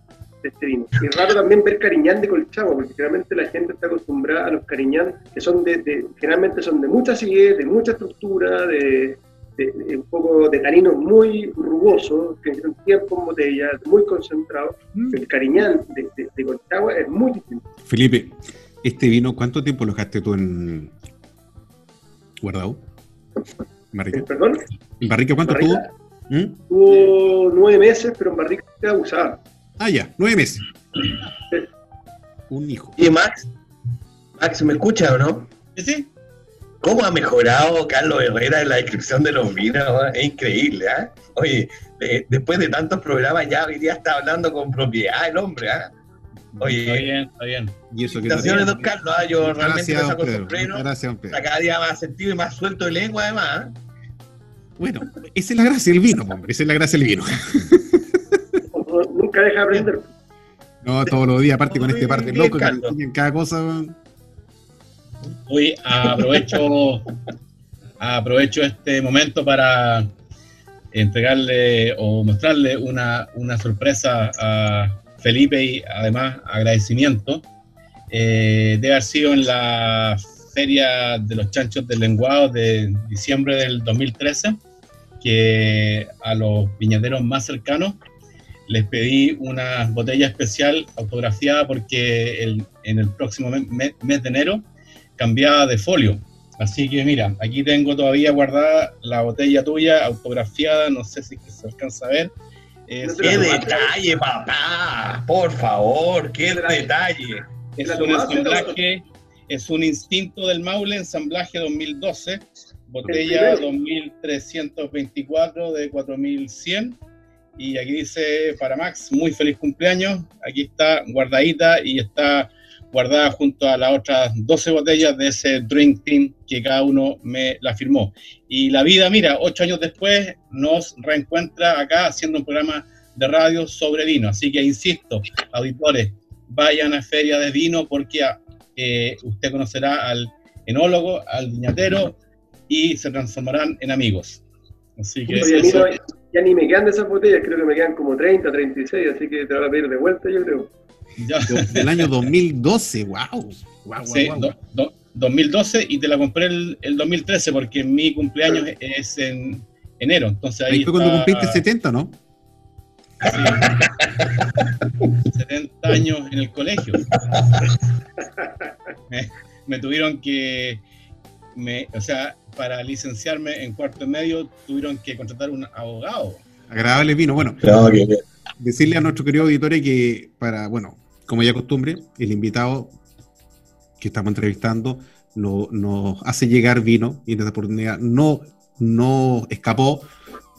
de este vino. Y es raro también ver cariñán de Colchagua, porque generalmente la gente está acostumbrada a los cariñán, que son de, generalmente son de mucha acidez, de mucha estructura, de, un poco de taninos muy rugosos, que un tiempo en botella, muy concentrado. Mm. El cariñán de, de, es muy distinto. Felipe, este vino, ¿cuánto tiempo lo dejaste tú en guardado? ¿En barrica? ¿Perdón? ¿En barrica cuánto tuvo? ¿Mm? Tuvo nueve meses, pero en barrica usada. Ah, ya, nueve meses. Un hijo. ¿Y Max? Max, ¿me escucha o no? Sí. ¿Cómo ha mejorado Carlos Herrera en la descripción de los vinos? Es increíble, ¿ah? Oye, después de tantos programas ya hoy día está hablando con propiedad el hombre, ¿ah? Oye, está bien, está bien. Y eso que don Carlos, ¿ah? yo realmente me saco sombrero. Gracias, Pedro. Cada día más sentido y más suelto de lengua, además. ¿ah? Bueno, esa es la gracia del vino, hombre. Esa es la gracia del vino. Nunca deja de aprender. No, todos los días, aparte con este parte loco que en cada cosa. Hoy aprovecho, aprovecho este momento para entregarle o mostrarle una, sorpresa a Felipe y además agradecimiento. Eh, debe haber sido en la Feria de los Chanchos del Lenguado de diciembre del 2013, que a los viñaderos más cercanos les pedí una botella especial autografiada porque en el próximo mes de enero cambiada de folio. Así que mira, aquí tengo todavía guardada la botella tuya, autografiada, no sé si se alcanza a ver. ¡Qué detalle, papá! Por favor, qué detalle. Es un ensamblaje, es un instinto del Maule, ensamblaje 2012, botella 2324 de 4100. Y aquí dice para Max, muy feliz cumpleaños. Aquí está guardadita y está guardada junto a las otras 12 botellas de ese Drink Team que cada uno me la firmó. Y la vida, mira, ocho años después nos reencuentra acá haciendo un programa de radio sobre vino. Así que insisto, auditores, vayan a Feria de Vino porque eh, usted conocerá al enólogo, al viñatero y se transformarán en amigos. Así que ya ni me quedan de esas botellas, creo que me quedan como 30, 36, así que te voy a pedir de vuelta, yo creo. Del año 2012, wow. wow, sí, 2012 y te la compré el, el, 2013 porque mi cumpleaños es en enero. Entonces ahí, fue cuando cumpliste 70, ¿no? Sí. 70 años en el colegio. Me, tuvieron que, me, o sea, para licenciarme en cuarto y medio tuvieron que contratar un abogado. Agradable vino. Bueno, decirle a nuestro querido auditorio que para, bueno, como ya costumbre, el invitado que estamos entrevistando nos hace llegar vino y en esta oportunidad no, no escapó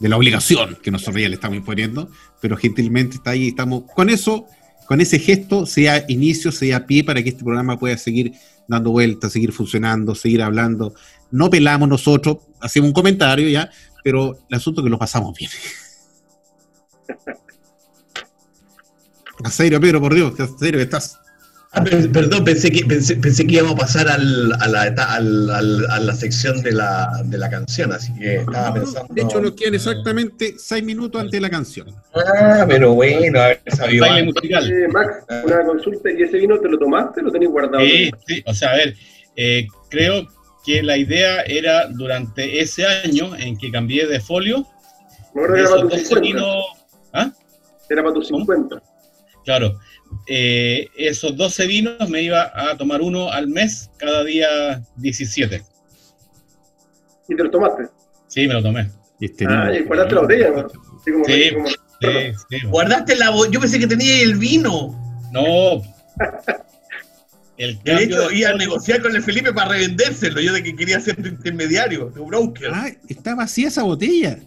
de la obligación que nosotros ya le estamos imponiendo, pero gentilmente está ahí, estamos con eso con ese gesto sea inicio, sea pie para que este programa pueda seguir dando vueltas, seguir funcionando, seguir hablando. No pelamos nosotros, hacemos un comentario ya, pero el asunto es que lo pasamos bien. A serio, Pedro, por Dios, a serio estás. Ah, perdón, pensé que, pensé, que íbamos a pasar al, a, la, al, a, la, sección de la, de la canción, así que estaba pensando. De hecho, nos quedan exactamente seis minutos antes de la canción. Ah, pero bueno, a ver, sabido. Baile musical. Eh, Max, una consulta, ¿y ese vino te lo tomaste lo tenías guardado? Sí, sí, o sea, a ver, eh, creo que la idea era durante ese año en que cambié de folio. No, era para tus 50. ¿Ah? Era para tus 50. Claro, eh, esos 12 vinos me iba a tomar uno al mes, cada día 17. ¿Y te lo tomaste? Sí, me lo tomé. Este ah, y guardaste la botella, ¿no? sí, sí, Guardaste la botella, yo pensé que tenía el vino. No. El de hecho, iba a negociar con el Felipe para revendérselo, yo de que quería ser intermediario, de broker. Ah, está vacía esa botella.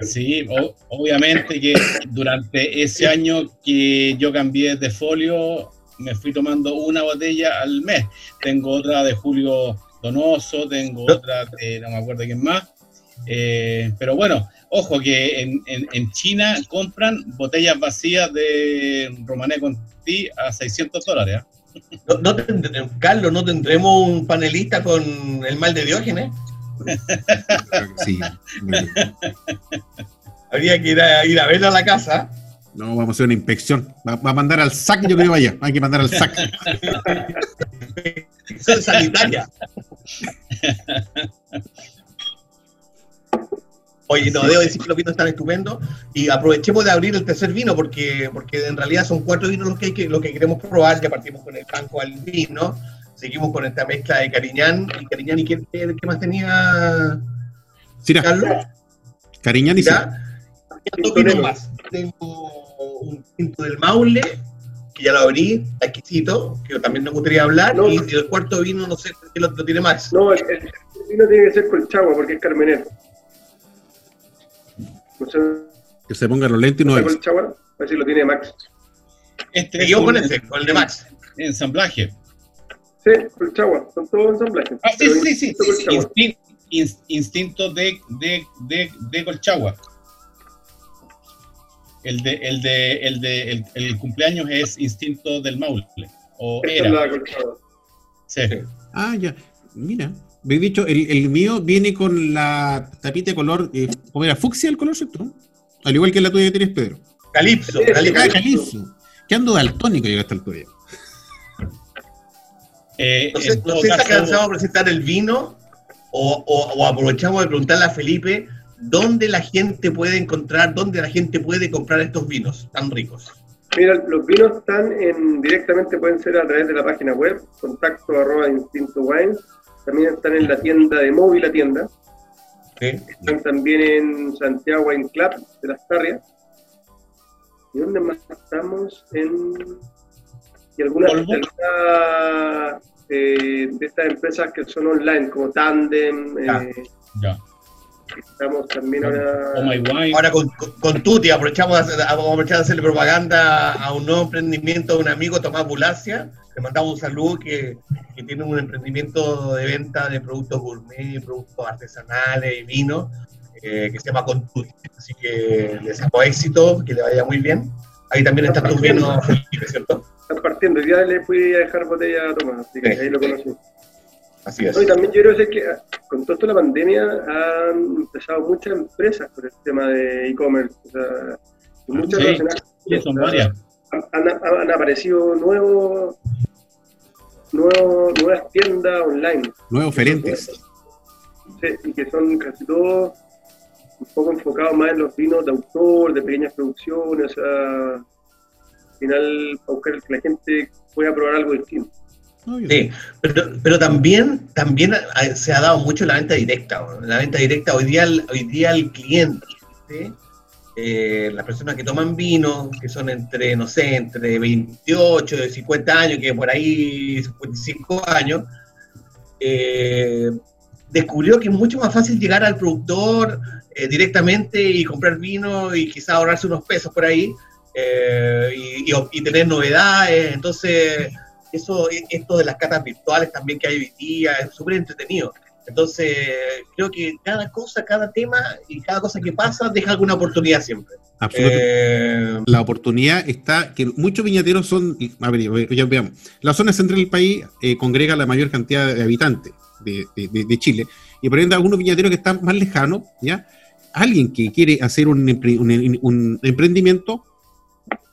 Sí, obviamente que durante ese año que yo cambié de folio, me fui tomando una botella al mes. Tengo otra de Julio Donoso, tengo otra de no me acuerdo quién más. Eh, pero bueno, ojo que en, China compran botellas vacías de Romané Conti a 600 dólares. No, Carlos, ¿no tendremos un panelista con el mal de Diógenes? Sí. Habría que ir a, ir a verlo a la casa. No, vamos a hacer una inspección. Va, a mandar al SAC, yo creo vaya. Hay que mandar al SAC. es sanitaria. Oye, no, debo decir que los vinos están estupendos y aprovechemos de abrir el tercer vino porque, porque en realidad son cuatro vinos los que, que, lo que queremos probar. Ya partimos con el blanco al vino seguimos con esta mezcla de Cariñán y Cariñán y qué, qué más tenía Cira. Carlos. Cariñán y Cira. Dos vinos más. Tengo un tinto del Maule, que ya lo abrí, exquisito, que también me gustaría hablar, y, el cuarto vino no sé qué lo, tiene más. No, el, vino tiene que ser Colchagua porque es carmenero. que se ponga los lentes y no es. Colchagua, a ver si lo tiene Max. Este yo con ese, con el de Max. Ensamblaje. Sí, Colchagua, son todos ensamblajes. Ah, sí, sí, sí. sí. instinto de, de, de, de Colchagua. El de, el de, el de, el, cumpleaños es instinto del Maule. O era. La sí. Ah, ya. Mira. Me he dicho, el, el, mío viene con la tapita de color, eh, ¿cómo era? Fucsia el color, ¿cierto? Al igual que la tuya que tienes, Pedro. Calipso. Calipso. Calipso. ¿Qué ando daltónico llegaste al tuyo? Eh, no sé, si está cansado de presentar el vino o, aprovechamos de preguntarle a Felipe dónde la gente puede encontrar, dónde la gente puede comprar estos vinos tan ricos. Mira, los vinos están en, directamente, pueden ser a través de la página web, contacto arroba instinto wine. También están en la tienda de móvil, la tienda. Están también en Santiago Wine Club de las Tarrias. ¿Y dónde más estamos? En y algunas, eh, de estas empresas que son online, como Tandem. Eh, ya. Estamos también ahora. Oh ahora con, con, Tuti, aprovechamos, de hacerle propaganda a un nuevo emprendimiento de un amigo, Tomás Bulacia. Le mandamos un saludo que, que tiene un emprendimiento de venta de productos gourmet, productos artesanales y vino, eh, que se llama Contuti. Así que les hago éxito, que le vaya muy bien. Ahí también están tus vinos, ¿cierto? Están partiendo. Ya le fui a dejar botella a Tomás, así que ahí lo conocí. Así es. y también yo creo que ah, con todo esto de la pandemia han empezado muchas empresas por el tema de e-commerce. O sea, muchas sí, son varias. Han, aparecido nuevos, nuevos, nuevas tiendas online. Nuevos oferentes. Sí, y que son casi todos un poco enfocados más en los vinos de autor, de pequeñas producciones, o sea, final buscar que la gente pueda probar algo distinto. Sí, pero, pero también, también se ha dado mucho la venta directa. La venta directa hoy día, hoy día el cliente, eh, las personas que toman vino, que son entre, no sé, entre 28 y 50 años, que por ahí 55 años, eh, descubrió que es mucho más fácil llegar al productor eh, directamente y comprar vino y quizá ahorrarse unos pesos por ahí, eh, y, y, tener novedades. Entonces, eso, esto de las catas virtuales también que hay hoy día es súper entretenido. Entonces, creo que cada cosa, cada tema y cada cosa que pasa deja alguna oportunidad siempre. Absolutamente. Eh, la oportunidad está que muchos viñateros son, a ver, ya veamos, la zona central del país eh, congrega la mayor cantidad de habitantes de, de, Chile y por ende algunos viñateros que están más lejanos, ¿ya? Alguien que quiere hacer un, un, emprendimiento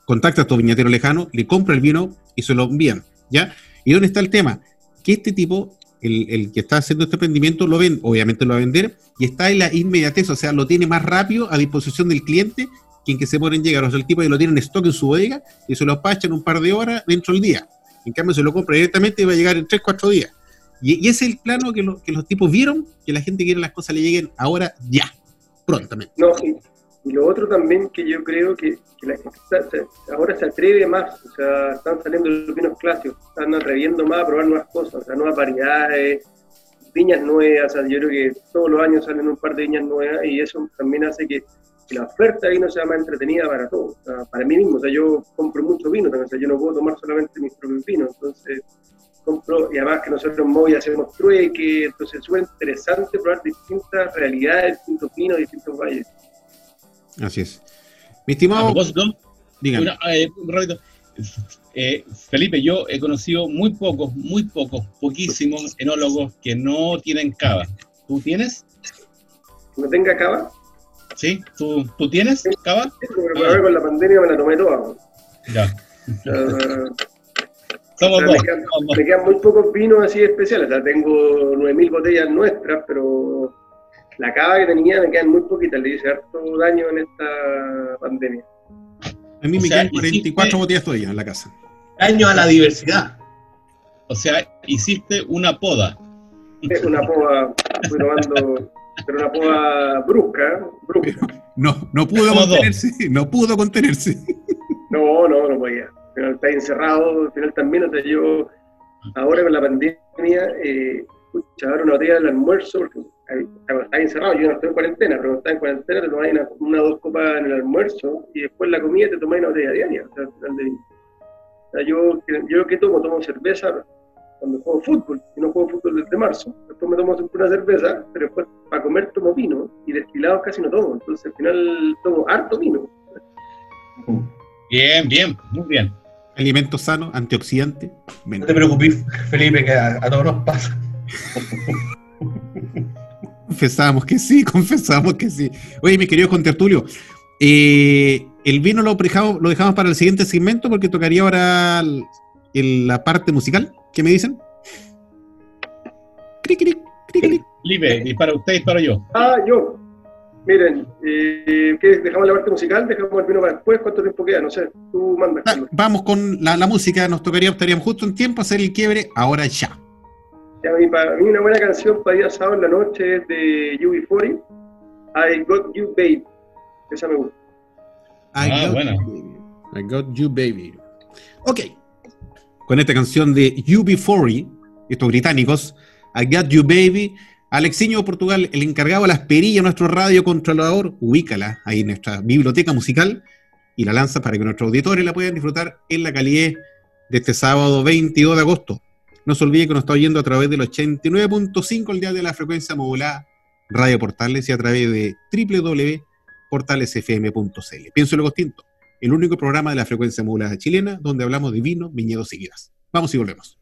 contacta a estos viñateros lejanos, le compra el vino y se lo envían, ¿ya? ¿Y dónde está el tema? Que este tipo el, que está haciendo este emprendimiento lo ven, obviamente lo va a vender, y está en la inmediatez, o sea, lo tiene más rápido a disposición del cliente quien que se pone en llegar. O sea, el tipo que lo tiene en stock en su bodega y se lo pacha en un par de horas dentro del día. En cambio, se lo compra directamente y va a llegar en 3, 4 días. Y, ese es el plano que, que, los tipos vieron, que la gente quiere las cosas le lleguen ahora, ya, prontamente. No, y, lo otro también que yo creo que, la gente ahora se atreve más, o sea, están saliendo los vinos clásicos, están atreviendo más a probar nuevas cosas, o sea, nuevas variedades, viñas nuevas, o sea, yo creo que todos los años salen un par de viñas nuevas y eso también hace que, la oferta de vino sea más entretenida para todos, o sea, para mí mismo, o sea, yo compro mucho vino o sea, yo no puedo tomar solamente mis propios vinos, entonces compro, y además que nosotros en Movi hacemos trueque, entonces es súper interesante probar distintas realidades, distintos vinos, distintos valles. Así es. Mi estimado. Dígame. Eh, eh, Felipe, yo he conocido muy pocos, muy pocos, poquísimos enólogos que no tienen cava. ¿Tú tienes? ¿No tenga cava? ¿Sí? ¿Tú, ¿tú tienes cava? Sí, ah. con la pandemia me la tomé toda. Ya. Somos dos, me, quedan, muy pocos vinos así especiales. O sea, tengo 9.000 botellas nuestras, pero la cava que tenía me quedan muy poquitas, le hice harto daño en esta pandemia. A mí me quedan 44 botellas todavía en la casa. Daño a la diversidad. O sea, hiciste una poda. una poda, fui tomando, pero una poda brusca, brusca. no, no pudo contenerse, no pudo contenerse. No, no, no podía. Pero está encerrado, al final también, o sea, yo ahora con la pandemia, eh, ahora una botella del almuerzo, porque está encerrado, yo no estoy en cuarentena, pero está en cuarentena te tomáis una, o dos copas en el almuerzo y después la comida te tomáis una botella diaria. O sea, o sea, yo, yo que tomo, tomo cerveza cuando juego fútbol, y no juego fútbol desde marzo. Después me tomo una cerveza, pero después para comer tomo vino y destilados casi no tomo. Entonces al final tomo harto vino. Bien, bien, muy bien. Alimento sano, antioxidante. No te preocupes, Felipe, que a, a todos nos pasa. confesamos que sí, confesamos que sí. Oye, mi querido Juan Tertulio, eh, el vino lo dejamos, lo dejamos para el siguiente segmento porque tocaría ahora la parte musical. ¿Qué me dicen? Cric, cric, cric, Libre, y para usted y para yo. Ah, yo. Miren, eh, ¿qué? ¿dejamos la parte musical? ¿Dejamos el vino para después? ¿Cuánto tiempo queda? No sé, tú mandas. Ah, vamos con la, la, música, nos tocaría, estaríamos justo en tiempo hacer el quiebre ahora ya. Para mí una buena canción para ir a sábado en la noche es de UB40, I Got You Baby. Esa me gusta. I ah, got You, baby. I Got You Baby. Ok. Con esta canción de UB40, estos británicos, I Got You Baby. Alexiño Portugal, el encargado de las perillas, nuestro radio controlador, ubícala ahí en nuestra biblioteca musical y la lanza para que nuestros auditores la puedan disfrutar en la calidez de este sábado 22 de agosto. No se olvide que nos está oyendo a través del 89.5 el día de la frecuencia modulada Radio Portales y a través de www.portalesfm.cl. Pienso distinto, el único programa de la frecuencia modulada chilena donde hablamos de vino, viñedos y guías. Vamos y volvemos.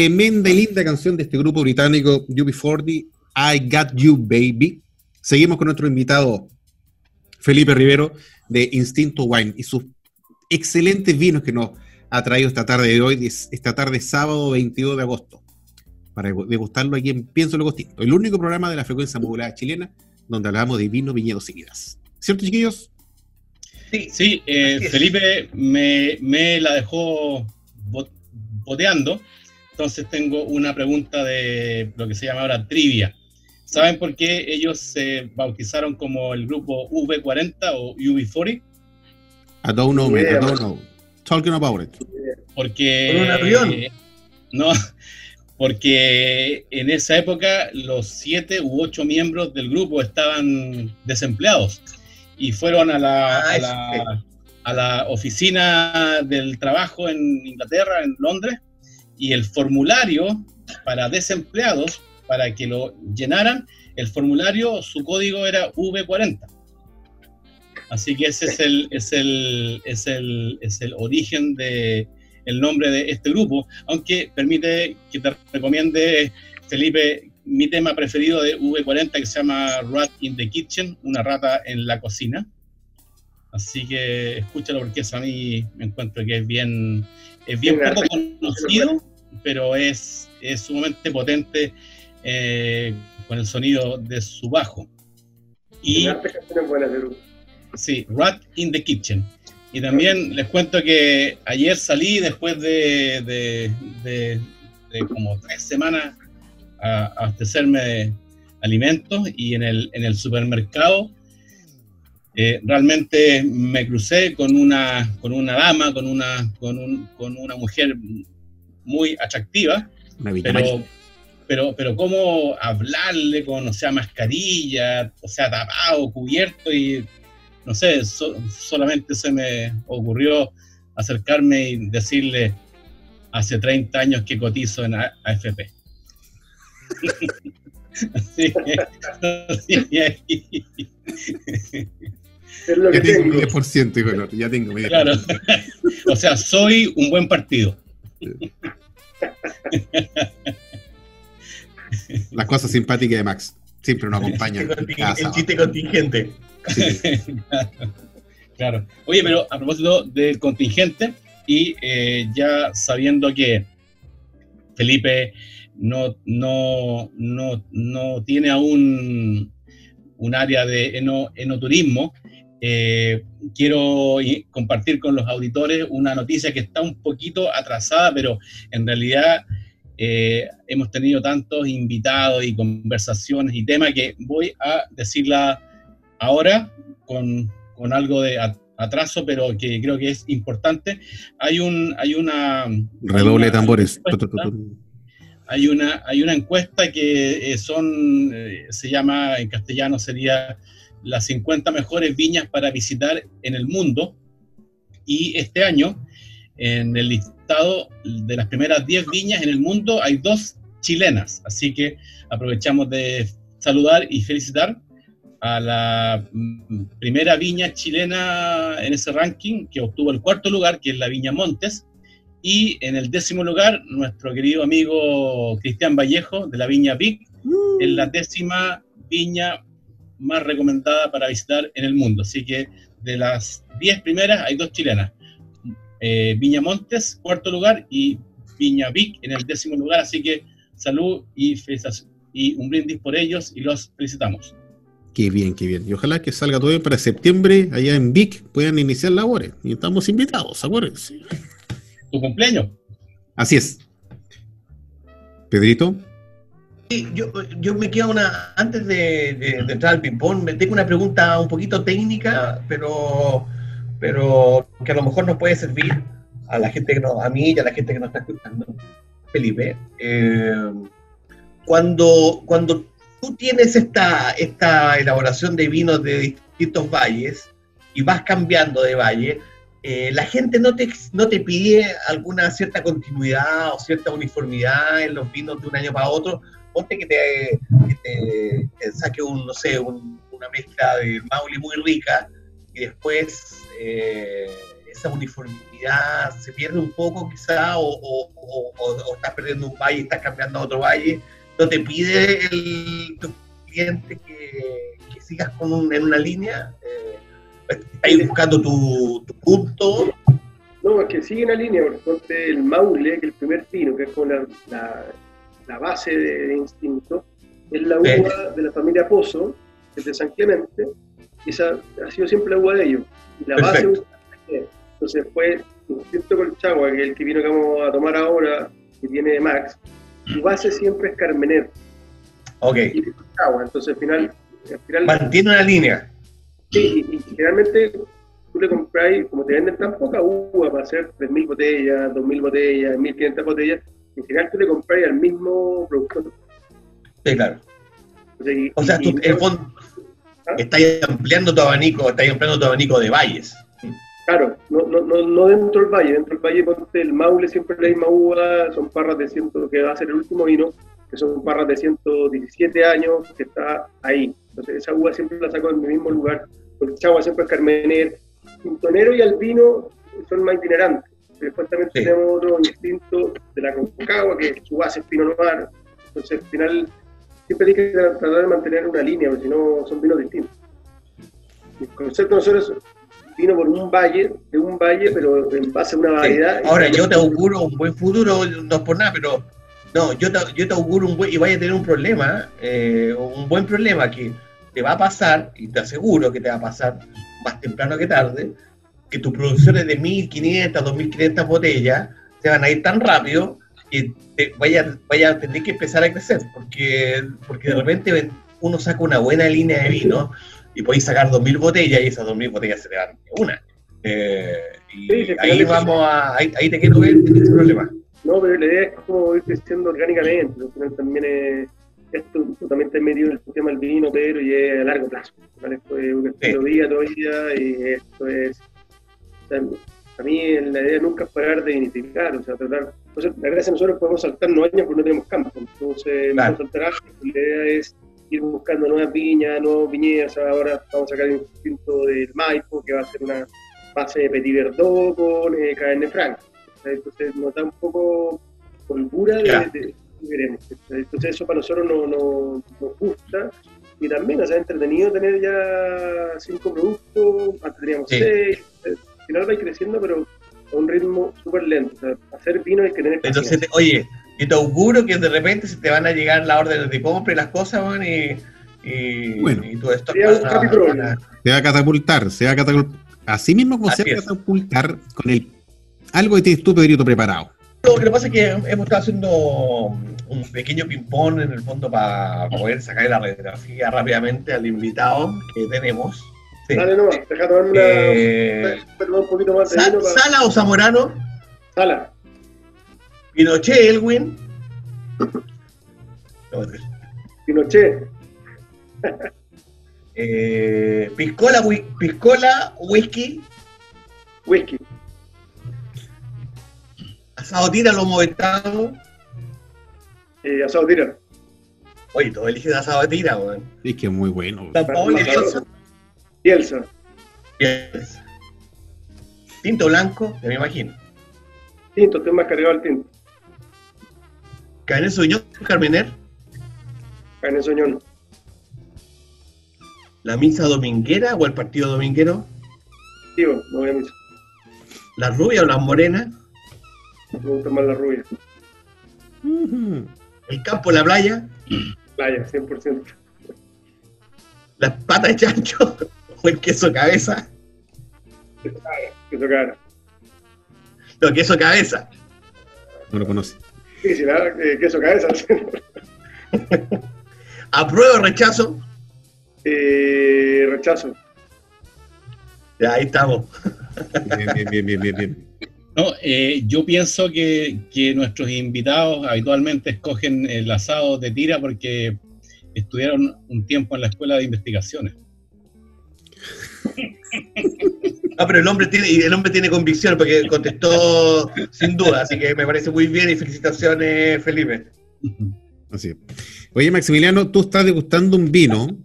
Tremenda y linda canción de este grupo británico UB40, I Got You Baby, seguimos con nuestro invitado Felipe Rivero de Instinto Wine y sus excelentes vinos que nos ha traído esta tarde de hoy, esta tarde sábado 22 de agosto, para degustarlo aquí en Pienso Lo Costinto, el único programa de la frecuencia modulada chilena donde hablamos de vino, viñedos y vidas. ¿Cierto, chiquillos? Sí, sí eh, Felipe me, me, la dejó boteando. Entonces tengo una pregunta de lo que se llama ahora trivia. ¿Saben por qué ellos se bautizaron como el grupo V40 o UB40? I don't know, man. I don't know. Talking about it. Porque. un avión? no, porque en esa época los siete u ocho miembros del grupo estaban desempleados y fueron a la, ah, a la, a la oficina del trabajo en Inglaterra, en Londres, y el formulario para desempleados, para que lo llenaran, el formulario, su código era V40. Así que ese es el, es el, es el, es el origen de el nombre de este grupo, aunque permite que te recomiende, Felipe, mi tema preferido de V40 que se llama Rat in the Kitchen, una rata en la cocina Así que escúchalo porque eso a mí me encuentro que es bien, es bien poco conocido, pero es, es sumamente potente eh, con el sonido de su bajo. Y, sí, Rat in the Kitchen. Y también les cuento que ayer salí después de, de, como tres semanas a, abastecerme de alimentos y en el, en el supermercado eh, realmente me crucé con una, con una dama, con una, con, un, con una mujer muy atractiva, pero, pero, pero cómo hablarle con, o sea, mascarilla, o sea, tapado, cubierto y, no sé, solamente se me ocurrió acercarme y decirle, hace 30 años que cotizo en AFP. así, así, ya tengo 10%, ya tengo. Claro. o sea, soy un buen partido. Las cosas simpáticas de Max siempre nos acompañan. El chiste contingente. claro. Oye, pero a propósito del contingente, y eh, ya sabiendo que Felipe no, no, no, no tiene aún un área de enoturismo, eh, quiero compartir con los auditores una noticia que está un poquito atrasada, pero en realidad eh, hemos tenido tantos invitados y conversaciones y temas que voy a decirla ahora con, con algo de atraso, pero que creo que es importante. Hay, un, hay una... Redoble de tambores. Hay una, hay una encuesta que eh, son, se llama, en castellano sería las 50 mejores viñas para visitar en el mundo. Y este año, en el listado de las primeras 10 viñas en el mundo, hay dos chilenas. Así que aprovechamos de saludar y felicitar a la mm, primera viña chilena en ese ranking, que obtuvo el cuarto lugar, que es la Viña Montes. Y en el décimo lugar, nuestro querido amigo Cristian Vallejo, de la Viña Vic, en la décima viña más recomendada para visitar en el mundo. Así que de las 10 primeras hay dos chilenas. Eh, Viña Montes, cuarto lugar, y Viña Vic en el décimo lugar. Así que salud y, y un brindis por ellos y los felicitamos. Qué bien, qué bien. Y ojalá que salga todo bien para septiembre, allá en Vic, puedan iniciar labores. Y estamos invitados, acuérdense. Tu cumpleaños. Así es. Pedrito yo, yo me quedo una, antes de, entrar al ping-pong, me tengo una pregunta un poquito técnica, pero, pero que a lo mejor nos puede servir a la gente que nos, a mí y a la gente que nos está escuchando. Felipe, eh, cuando, cuando tú tienes esta, esta elaboración de vinos de distintos valles y vas cambiando de valle, eh, la gente no te, no te pide alguna cierta continuidad o cierta uniformidad en los vinos de un año para otro, que te, saque un, no sé, una mezcla de Mauli muy rica y después eh, esa uniformidad se pierde un poco quizá o, estás perdiendo un valle y estás cambiando a otro valle, no te pide el, cliente que, sigas con en una línea, eh, buscando tu, punto. No, es que sigue una línea, porque el Maule, que el primer pino, que es como la la base de, instinto, es la uva de la familia Pozo, que es de San Clemente, y esa ha sido siempre la uva de ellos. Y la base entonces fue Instinto Colchagua, que es el que vino que vamos a tomar ahora, que tiene Max, su base siempre es Carmener. Ok. Y Colchagua, entonces al final, Mantiene una línea. Sí, y, generalmente tú le compras, como te venden tan poca uva para hacer 3.000 botellas, 2.000 botellas, 1.500 botellas, en general tú le compras al mismo productor. Sí, claro. o sea, tú, en fondo, ¿Ah? estás ampliando tu abanico, estás ampliando tu abanico de valles. Claro, no, no, no, dentro del valle, dentro del valle ponte el Maule siempre la misma uva, son parras de ciento, que va a ser el último vino, que son parras de 117 años, que está ahí. Entonces esa uva siempre la saco en el mismo lugar, porque Chagua siempre es Carmener. Quintonero y Albino son más itinerantes. Después también tenemos otro instinto de la Concagua, que su base es Pino Noir. Entonces, al final, siempre hay que tratar de mantener una línea, porque si no, son vinos distintos. El concepto de nosotros es vino por un valle, de un valle, pero en base a una variedad. Ahora, yo te auguro un buen futuro, no es por nada, pero no, yo te, yo te auguro un buen, y vaya a tener un problema, eh, un buen problema que te va a pasar, y te aseguro que te va a pasar más temprano que tarde, que tus producciones de 1.500, 2.500 botellas se van a ir tan rápido que vaya, vaya a tener que empezar a crecer, porque, porque de repente uno saca una buena línea de vino y podéis sacar 2.000 botellas y esas 2.000 botellas se te van una. Eh, y ahí vamos a, ahí, te quiero ver ese problema. No, pero la idea es como ir creciendo orgánicamente, también es, esto también está medio en el sistema del vino, pero y es a largo plazo. Esto es un estilo día todavía y esto es a mí la idea nunca es parar de vinificar, o sea, tratar. Entonces, la gracia nosotros podemos saltar nueve años porque no tenemos campo. Entonces, claro. saltar años, la idea es ir buscando nuevas viñas, nuevos viñedos. Ahora vamos a sacar un instinto del Maipo, que va a ser una base de Petit Verdot con eh, Cabernet Franc. Entonces, nos da un poco holgura de, de, veremos. Entonces, eso para nosotros no, no, nos gusta y también nos ha entretenido tener ya cinco productos, antes teníamos seis, final va creciendo, pero a un ritmo súper lento. O sea, hacer vino hay que tener Entonces, oye, y te auguro que de repente se te van a llegar las órdenes de compra y las cosas, y, Y, Bueno. y Se va a catapultar, se va a catapultar. Así mismo como se va a catapultar con el algo que tienes tú, Pedrito, preparado. Lo que pasa es que hemos estado haciendo un pequeño ping-pong en el fondo para poder sacar la radiografía rápidamente al invitado que tenemos. Sí. Dale nomás, deja tomarme una. Eh, un poquito más de vino para. Sala o Zamorano, Sala. Pinochet, Elwin. Pinochet. Eh, piscola, whi- piscola, whisky, Whisky. asado tira, lomo vetado. Eh, asado tira. Oye, todo elige asado tira, weón. Es que es muy bueno. Y Bielsa. Bielsa. Tinto blanco, ya me imagino. Tinto, estoy más cargado al tinto. Cabernet Sauvignon, Carmener. Carne Soñón. La misa dominguera o el partido dominguero. Tío, no voy a misa. La rubia o las morenas. Me gusta más la rubia. El campo, la playa. Playa, 100%. Las patas de chancho o el queso cabeza. Queso cara. No, queso cabeza. No lo conoce. Difícil, ¿ah? Eh, queso cabeza. Apruebo o rechazo. eh, rechazo. Ya, ahí estamos. Bien, bien, bien, bien, bien, bien. No, eh, yo pienso que, que nuestros invitados habitualmente escogen el asado de tira porque estudiaron un tiempo en la escuela de investigaciones. Ah, pero el hombre tiene, y el hombre tiene convicción porque contestó sin duda, así que me parece muy bien y felicitaciones, Felipe. Así es. Oye, Maximiliano, tú estás degustando un vino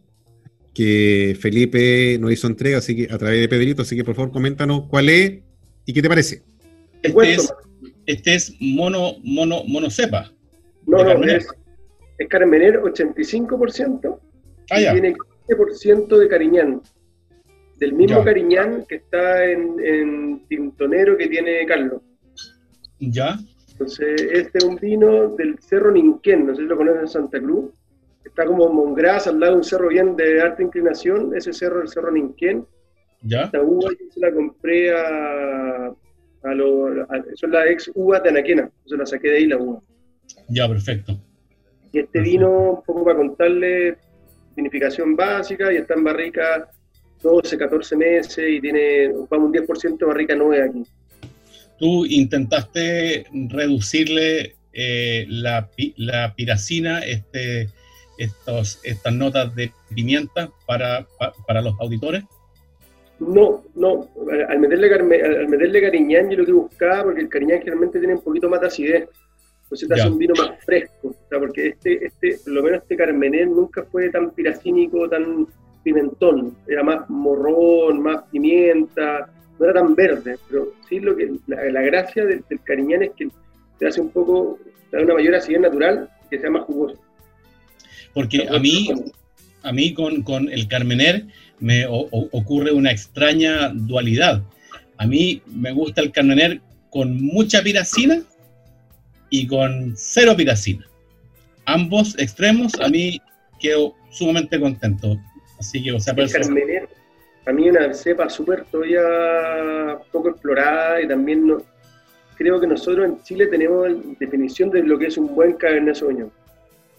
que Felipe nos hizo entrega, así que a través de Pedrito, así que por favor coméntanos cuál es y qué te parece. Te Este es, este es mono, mono, mono cepa. No, no, es, es Carmener 85% Ah, y ya. tiene 15% de Cariñán. Del mismo Ya. Cariñán que está en, en Tintonero que tiene Carlos. Ya. Entonces, este es un vino del Cerro Ninquén, no sé si lo conocen en Santa Cruz. Está como Mongras, al lado de un cerro bien de alta inclinación, ese cerro, el Cerro Ninquén. Ya. Esta uva yo se la compré a, a los, a- son las ex uvas de Anaquena, entonces la saqué de ahí la uva. Ya, perfecto. Y este vino, un poco para contarle, vinificación básica y está en barrica 12, 14 meses y tiene, vamos, un 10% de barrica nueva aquí. Tú intentaste reducirle eh, la, la piracina, este, estos, estas notas de pimienta para, pa- para los auditores. No, no, al meterle, carme- al meterle cariñán yo lo que buscaba, porque el cariñán generalmente tiene un poquito más de acidez, entonces te Ya. hace un vino más fresco, o sea, porque este, este, por lo menos este carmener nunca fue tan piracínico, tan pimentón, era más morrón, más pimienta, no era tan verde, pero sí lo que, la, la gracia del, del cariñán es que te hace un poco, te da una mayor acidez natural que sea más jugoso. Porque a mí, a mí con, con el Carmener me o- o- ocurre una extraña dualidad. A mí me gusta el Carmener con mucha piracina y con cero piracina. Ambos extremos a mí quedo sumamente contento. Así que, o sea, El Carmener, a mí una cepa súper todavía poco explorada y también no, creo que nosotros en Chile tenemos definición de lo que es un buen Cabernet Sauvignon.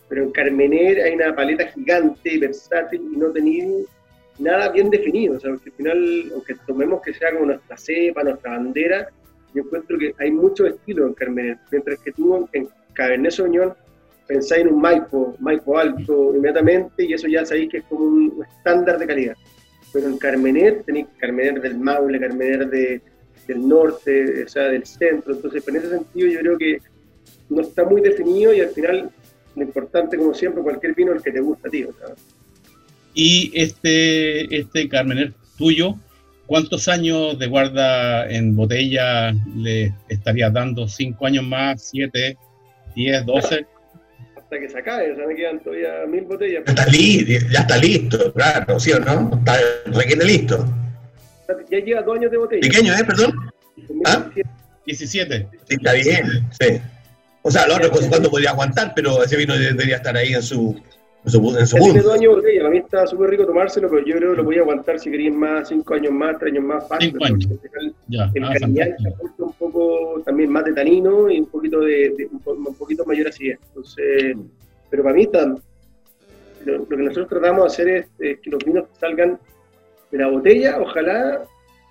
Pero en Carmener hay una paleta gigante versátil y no tenéis nada bien definido. O sea, porque al final, aunque tomemos que sea como nuestra cepa, nuestra bandera, yo encuentro que hay muchos estilos en Carmener. Mientras que tú en Cabernet Sauvignon pensáis en un Maipo, Maipo alto inmediatamente y eso ya sabéis que es como un estándar de calidad. Pero en Carmener tenéis Carmener del Maule, Carmener de, del norte, o sea, del centro. Entonces, en ese sentido yo creo que no está muy definido y al final lo importante, como siempre, cualquier vino el que te gusta a ti. o sea, Y este, este Carmener tuyo, ¿cuántos años de guarda en botella le estarías dando? ¿Cinco años más? ¿Siete? ¿Diez? ¿Doce? Hasta que se acabe, o sea, me quedan todavía mil botellas. Ya está, li- ya está listo, claro, ¿sí o no? Está requiere listo. Ya lleva dos años de botella. Pequeño, ¿eh? Perdón. ¿Ah? 17. Sí, está bien, sí. O sea, la otra cosa, ¿cuánto podría aguantar? Pero ese vino debería estar ahí en su En Tiene dos años botella, para mí está súper rico tomárselo, pero yo creo que lo voy a aguantar si queréis más, cinco años más, tres años más, fácil. Cinco años. El, ya, el ah, un poco también más de tanino y un poquito de, un, poquito mayor acidez. Entonces, pero para mí está, lo, que nosotros tratamos de hacer es, que los vinos salgan de la botella, ojalá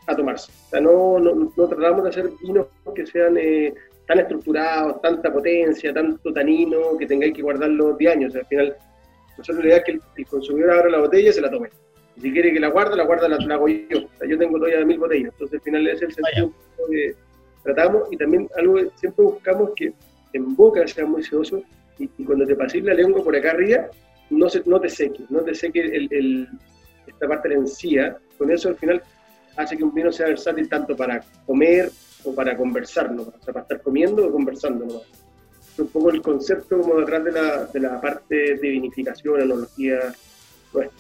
a tomarse. O sea, no, no, no tratamos de hacer vinos que sean eh, tan estructurados, tanta potencia, tanto tanino, que tengáis que guardarlos 10 años. al final, nosotros la idea es que el, consumidor abra la botella y se la tome. Y si quiere que la guarde, la guarda, la, la hago yo. O sea, yo tengo todavía mil botellas. Entonces, al final es el sentido que tratamos. Y también algo que siempre buscamos que en boca sea muy sedoso y, cuando te pases la lengua por acá arriba, no, se, no te seque, no te seque el, esta parte de la encía. Con eso, al final, hace que un vino sea versátil tanto para comer o para conversar, ¿no? o sea, para estar comiendo o conversando. ¿no? Un poco el concepto como detrás de la, de la parte de vinificación, analogía. Bueno.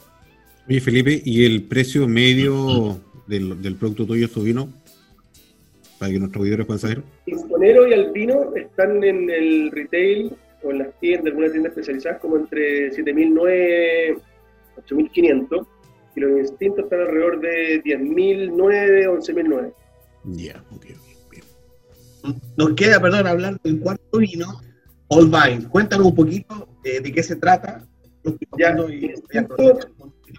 Oye, Felipe, ¿y el precio medio del, del producto tuyo, estos vino? Para que nuestros auditores puedan saber. Imponero y Albino están en el retail o en las tiendas, alguna tienda especializada, como entre 7.900, 8.500 y los instintos están alrededor de 10.009, 11.009. Ya, ok, bien. Nos queda, perdón, hablar del cuarto vino, Old Vine. Cuéntanos un poquito eh, de qué se trata. Ya, y,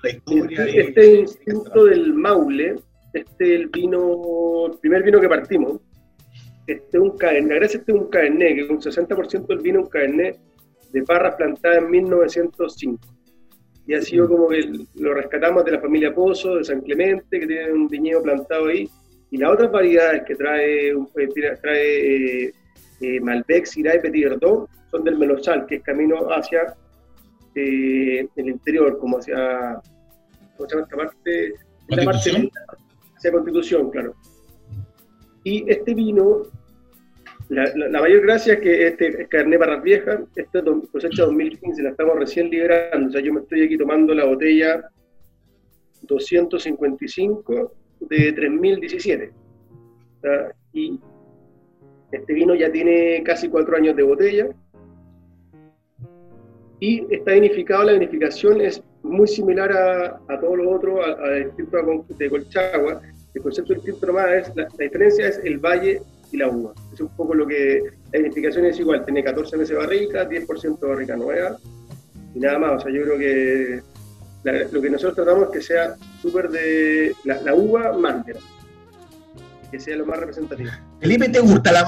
la historia este instinto del Maule, este el vino, el primer vino que partimos, este un cabernet, la gracia este es un cabernet, que un 60% del vino es un cabernet de parras plantadas en 1905 y ha sido como que lo rescatamos de la familia Pozo, de San Clemente, que tiene un viñedo plantado ahí, y las otras variedades que trae, eh, trae eh, eh, Malbec, Syrah y Petit Verdot son del Melosal, que es camino hacia el interior, como hacia, ¿cómo se llama esta parte? La parte hacia Constitución, claro. Y este vino la, mayor gracia es que este es carne barras vieja, esta cosecha 2015, la estamos recién liberando, o sea, yo me estoy aquí tomando la botella 255 de 3017. y este vino ya tiene casi cuatro años de botella y está vinificado, la vinificación es muy similar a, a todos los otros, al distrito de Colchagua. El concepto del filtro más es, la, la diferencia es el valle y la uva. Es un poco lo que la identificación es igual, tiene 14 meses barrica, 10% barrica nueva y nada más. O sea, yo creo que lo que nosotros tratamos es que sea súper de la, uva mándera, que sea lo más representativo. Felipe, ¿te gusta la,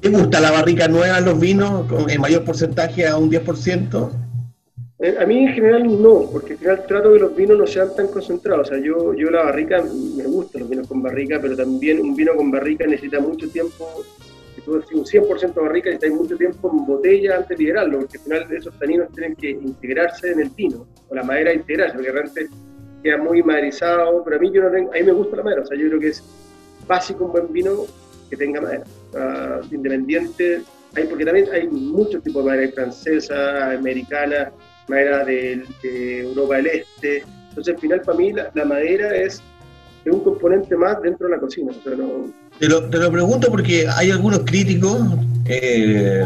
¿te gusta la barrica nueva en los vinos con el mayor porcentaje a un 10%? Eh, a mí en general no, porque al final trato que los vinos no sean tan concentrados. O sea, yo, yo la barrica, me gustan los vinos con barrica, pero también un vino con barrica necesita mucho tiempo. Si tú decís un 100% de barrica, necesita mucho tiempo en botella antes de liberarlo, porque al final esos taninos tienen que integrarse en el vino, o la madera integrarse, porque realmente queda muy maderizado. Pero a mí, yo no tengo, a mí me gusta la madera, o sea, yo creo que es básico un buen vino que tenga madera. independiente, hay, porque también hay muchos tipos de madera, francesa, americana madera de, Europa del Este. Entonces, al final, para mí, la, madera es, un componente más dentro de la cocina. Te, lo, te, lo, pregunto porque hay algunos críticos eh,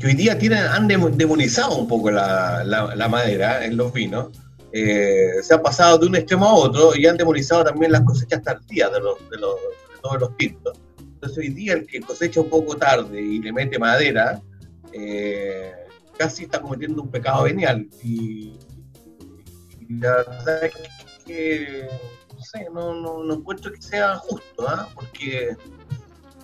que hoy día tienen, han demonizado un poco la, la, madera en los vinos. Eh, se ha pasado de un extremo a otro y han demonizado también las cosechas tardías de, los, de, los, de todos los tintos. Entonces hoy día el que cosecha un poco tarde y le mete madera, eh, casi está cometiendo un pecado venial. Y, la verdad es que sé, no, no, encuentro que sea justo, ¿ah? porque,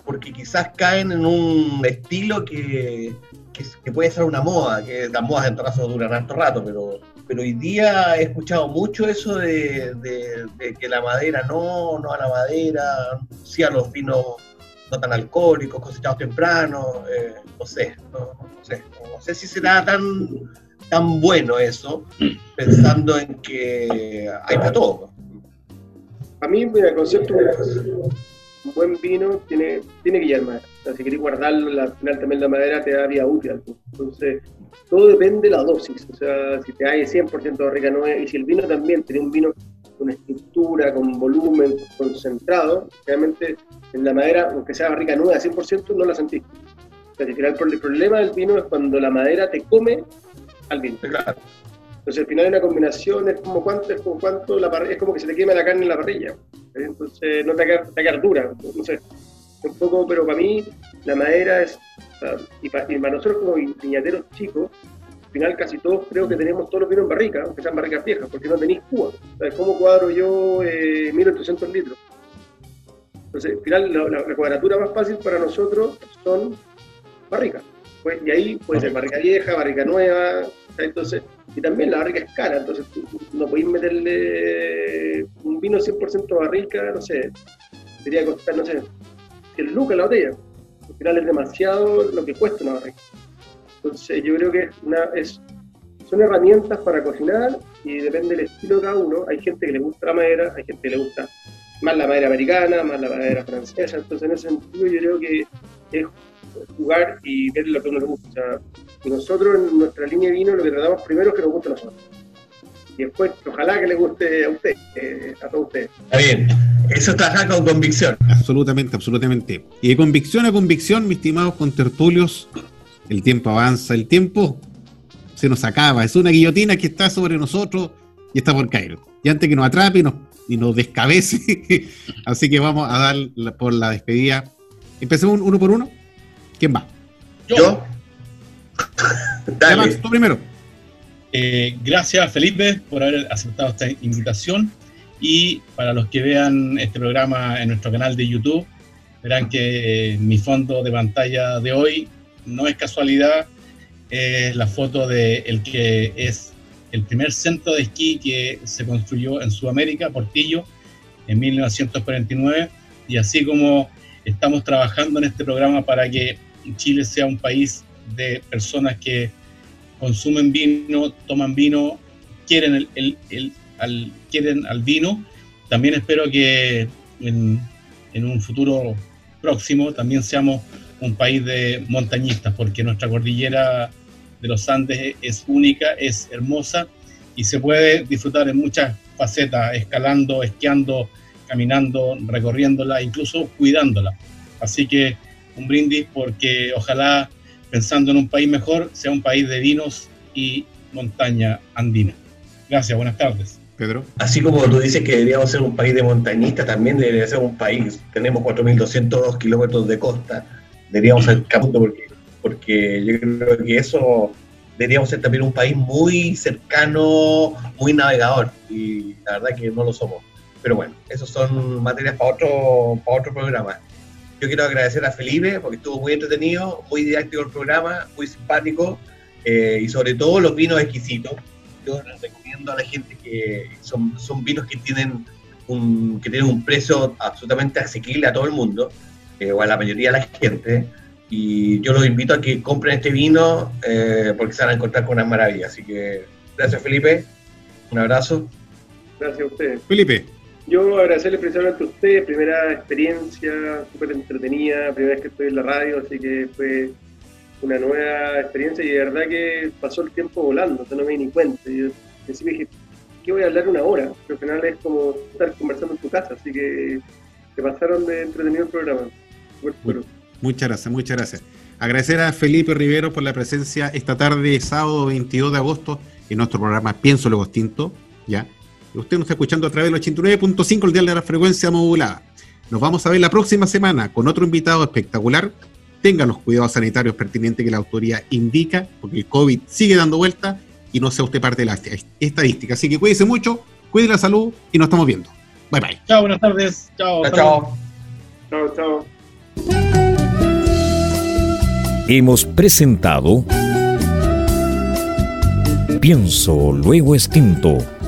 porque quizás caen en un estilo que, que, puede ser una moda, que las modas en todo caso duran harto rato, pero, pero hoy día he escuchado mucho eso de, de, que la madera no, no a la madera, sí a los vinos no tan alcohólicos, cosechados temprano, eh, no sé, no, sé, no sé si será tan, tan bueno eso, pensando en que hay para todo. A mí, el concepto es un buen vino tiene, tiene que llevar madera. O sea, si querés guardarlo, al final también la madera te da vida útil. Entonces, todo depende de la dosis. O sea, si te hay 100% de rica no y si el vino también tiene un vino con estructura, con volumen concentrado, realmente en la madera, aunque sea barrica nueva 100%, no la sentís. O sea, el problema del vino es cuando la madera te come al vino. Claro. Entonces al final una combinación es como cuánto, es como cuánto la es como que se te quema la carne en la parrilla. Entonces no te va a quedar dura, no sé. Un poco, pero para mí la madera es, y, para, nosotros como viñateros chicos, al final casi todos creo que tenemos todos los vinos en barrica, aunque sean barricas viejas, porque no tenéis Cuba. ¿Cómo cuadro yo eh, 1800 litros? Entonces, al final la, cuadratura más fácil para nosotros son barricas. Pues, y ahí puede ser barrica vieja, barrica nueva, entonces, y también la barrica es cara, entonces no podéis meterle un vino 100% barrica, no sé, debería costar, no sé, 100 lucas la botella. Al final es demasiado lo que cuesta una barrica. Entonces, yo creo que una, es, son herramientas para cocinar y depende del estilo de cada uno. Hay gente que le gusta la madera, hay gente que le gusta más la madera americana, más la madera francesa. Entonces, en ese sentido, yo creo que es jugar y ver lo que uno le gusta. y nosotros en nuestra línea de vino lo que tratamos primero es que nos guste a nosotros. Y después, ojalá que le guste a usted, eh, a todos ustedes. Está bien. Eso está con convicción. Absolutamente, absolutamente. Y de convicción a convicción, mis estimados contertulios, el tiempo avanza, el tiempo se nos acaba. Es una guillotina que está sobre nosotros y está por caer. Y antes que nos atrape y nos, y nos descabece, así que vamos a dar por la despedida. Empecemos uno por uno. ¿Quién va? Yo. Dale. tú primero. Eh, gracias, Felipe, por haber aceptado esta invitación. Y para los que vean este programa en nuestro canal de YouTube, verán que eh, mi fondo de pantalla de hoy no es casualidad, es la foto de el que es el primer centro de esquí que se construyó en Sudamérica, Portillo, en 1949. Y así como estamos trabajando en este programa para que Chile sea un país de personas que consumen vino, toman vino, quieren, el, al, quieren al vino. También espero que en, un futuro próximo también seamos un país de montañistas, porque nuestra cordillera de los Andes es única, es hermosa y se puede disfrutar en muchas facetas, escalando, esquiando, caminando, recorriéndola, incluso cuidándola. Así que un brindis porque ojalá, pensando en un país mejor, sea un país de vinos y montaña andina. Gracias, buenas tardes. Pedro. Así como tú dices que deberíamos ser un país de montañistas, también debería ser un país, tenemos 4.202 kilómetros de costa, deberíamos ser caputo porque, porque yo creo que eso deberíamos ser también un país muy cercano, muy navegador, y la verdad que no lo somos. Pero bueno, esos son materias para otro, para otro programa. Yo quiero agradecer a Felipe porque estuvo muy entretenido, muy didáctico el programa, muy simpático eh, y sobre todo los vinos exquisitos. Yo les recomiendo a la gente que son, son vinos que tienen, un, que tienen un precio absolutamente asequible a todo el mundo eh, o a la mayoría de la gente. Y yo los invito a que compren este vino eh, porque se van a encontrar con una maravilla. Así que gracias Felipe, un abrazo. Gracias a usted. Felipe. Yo agradecerle principalmente a ustedes, primera experiencia, súper entretenida, primera vez que estoy en la radio, así que fue una nueva experiencia y de verdad que pasó el tiempo volando, o no me di ni cuenta. Yo me dije, ¿qué voy a hablar una hora? Pero al final es como estar conversando en tu casa, así que te pasaron de entretenido el programa. Muchas gracias, muchas gracias. Agradecer a Felipe Rivero por la presencia esta tarde, sábado 22 de agosto, en nuestro programa Pienso Luego Tinto, ¿ya? Usted nos está escuchando a través del 89.5, el dial de la frecuencia modulada. Nos vamos a ver la próxima semana con otro invitado espectacular. Tengan los cuidados sanitarios pertinentes que la autoridad indica, porque el COVID sigue dando vuelta y no sea usted parte de la estadística. Así que cuídese mucho, cuide la salud y nos estamos viendo. Bye bye. Chao, buenas tardes. Chao. Chao. Chao, chao. Hemos presentado Pienso, luego extinto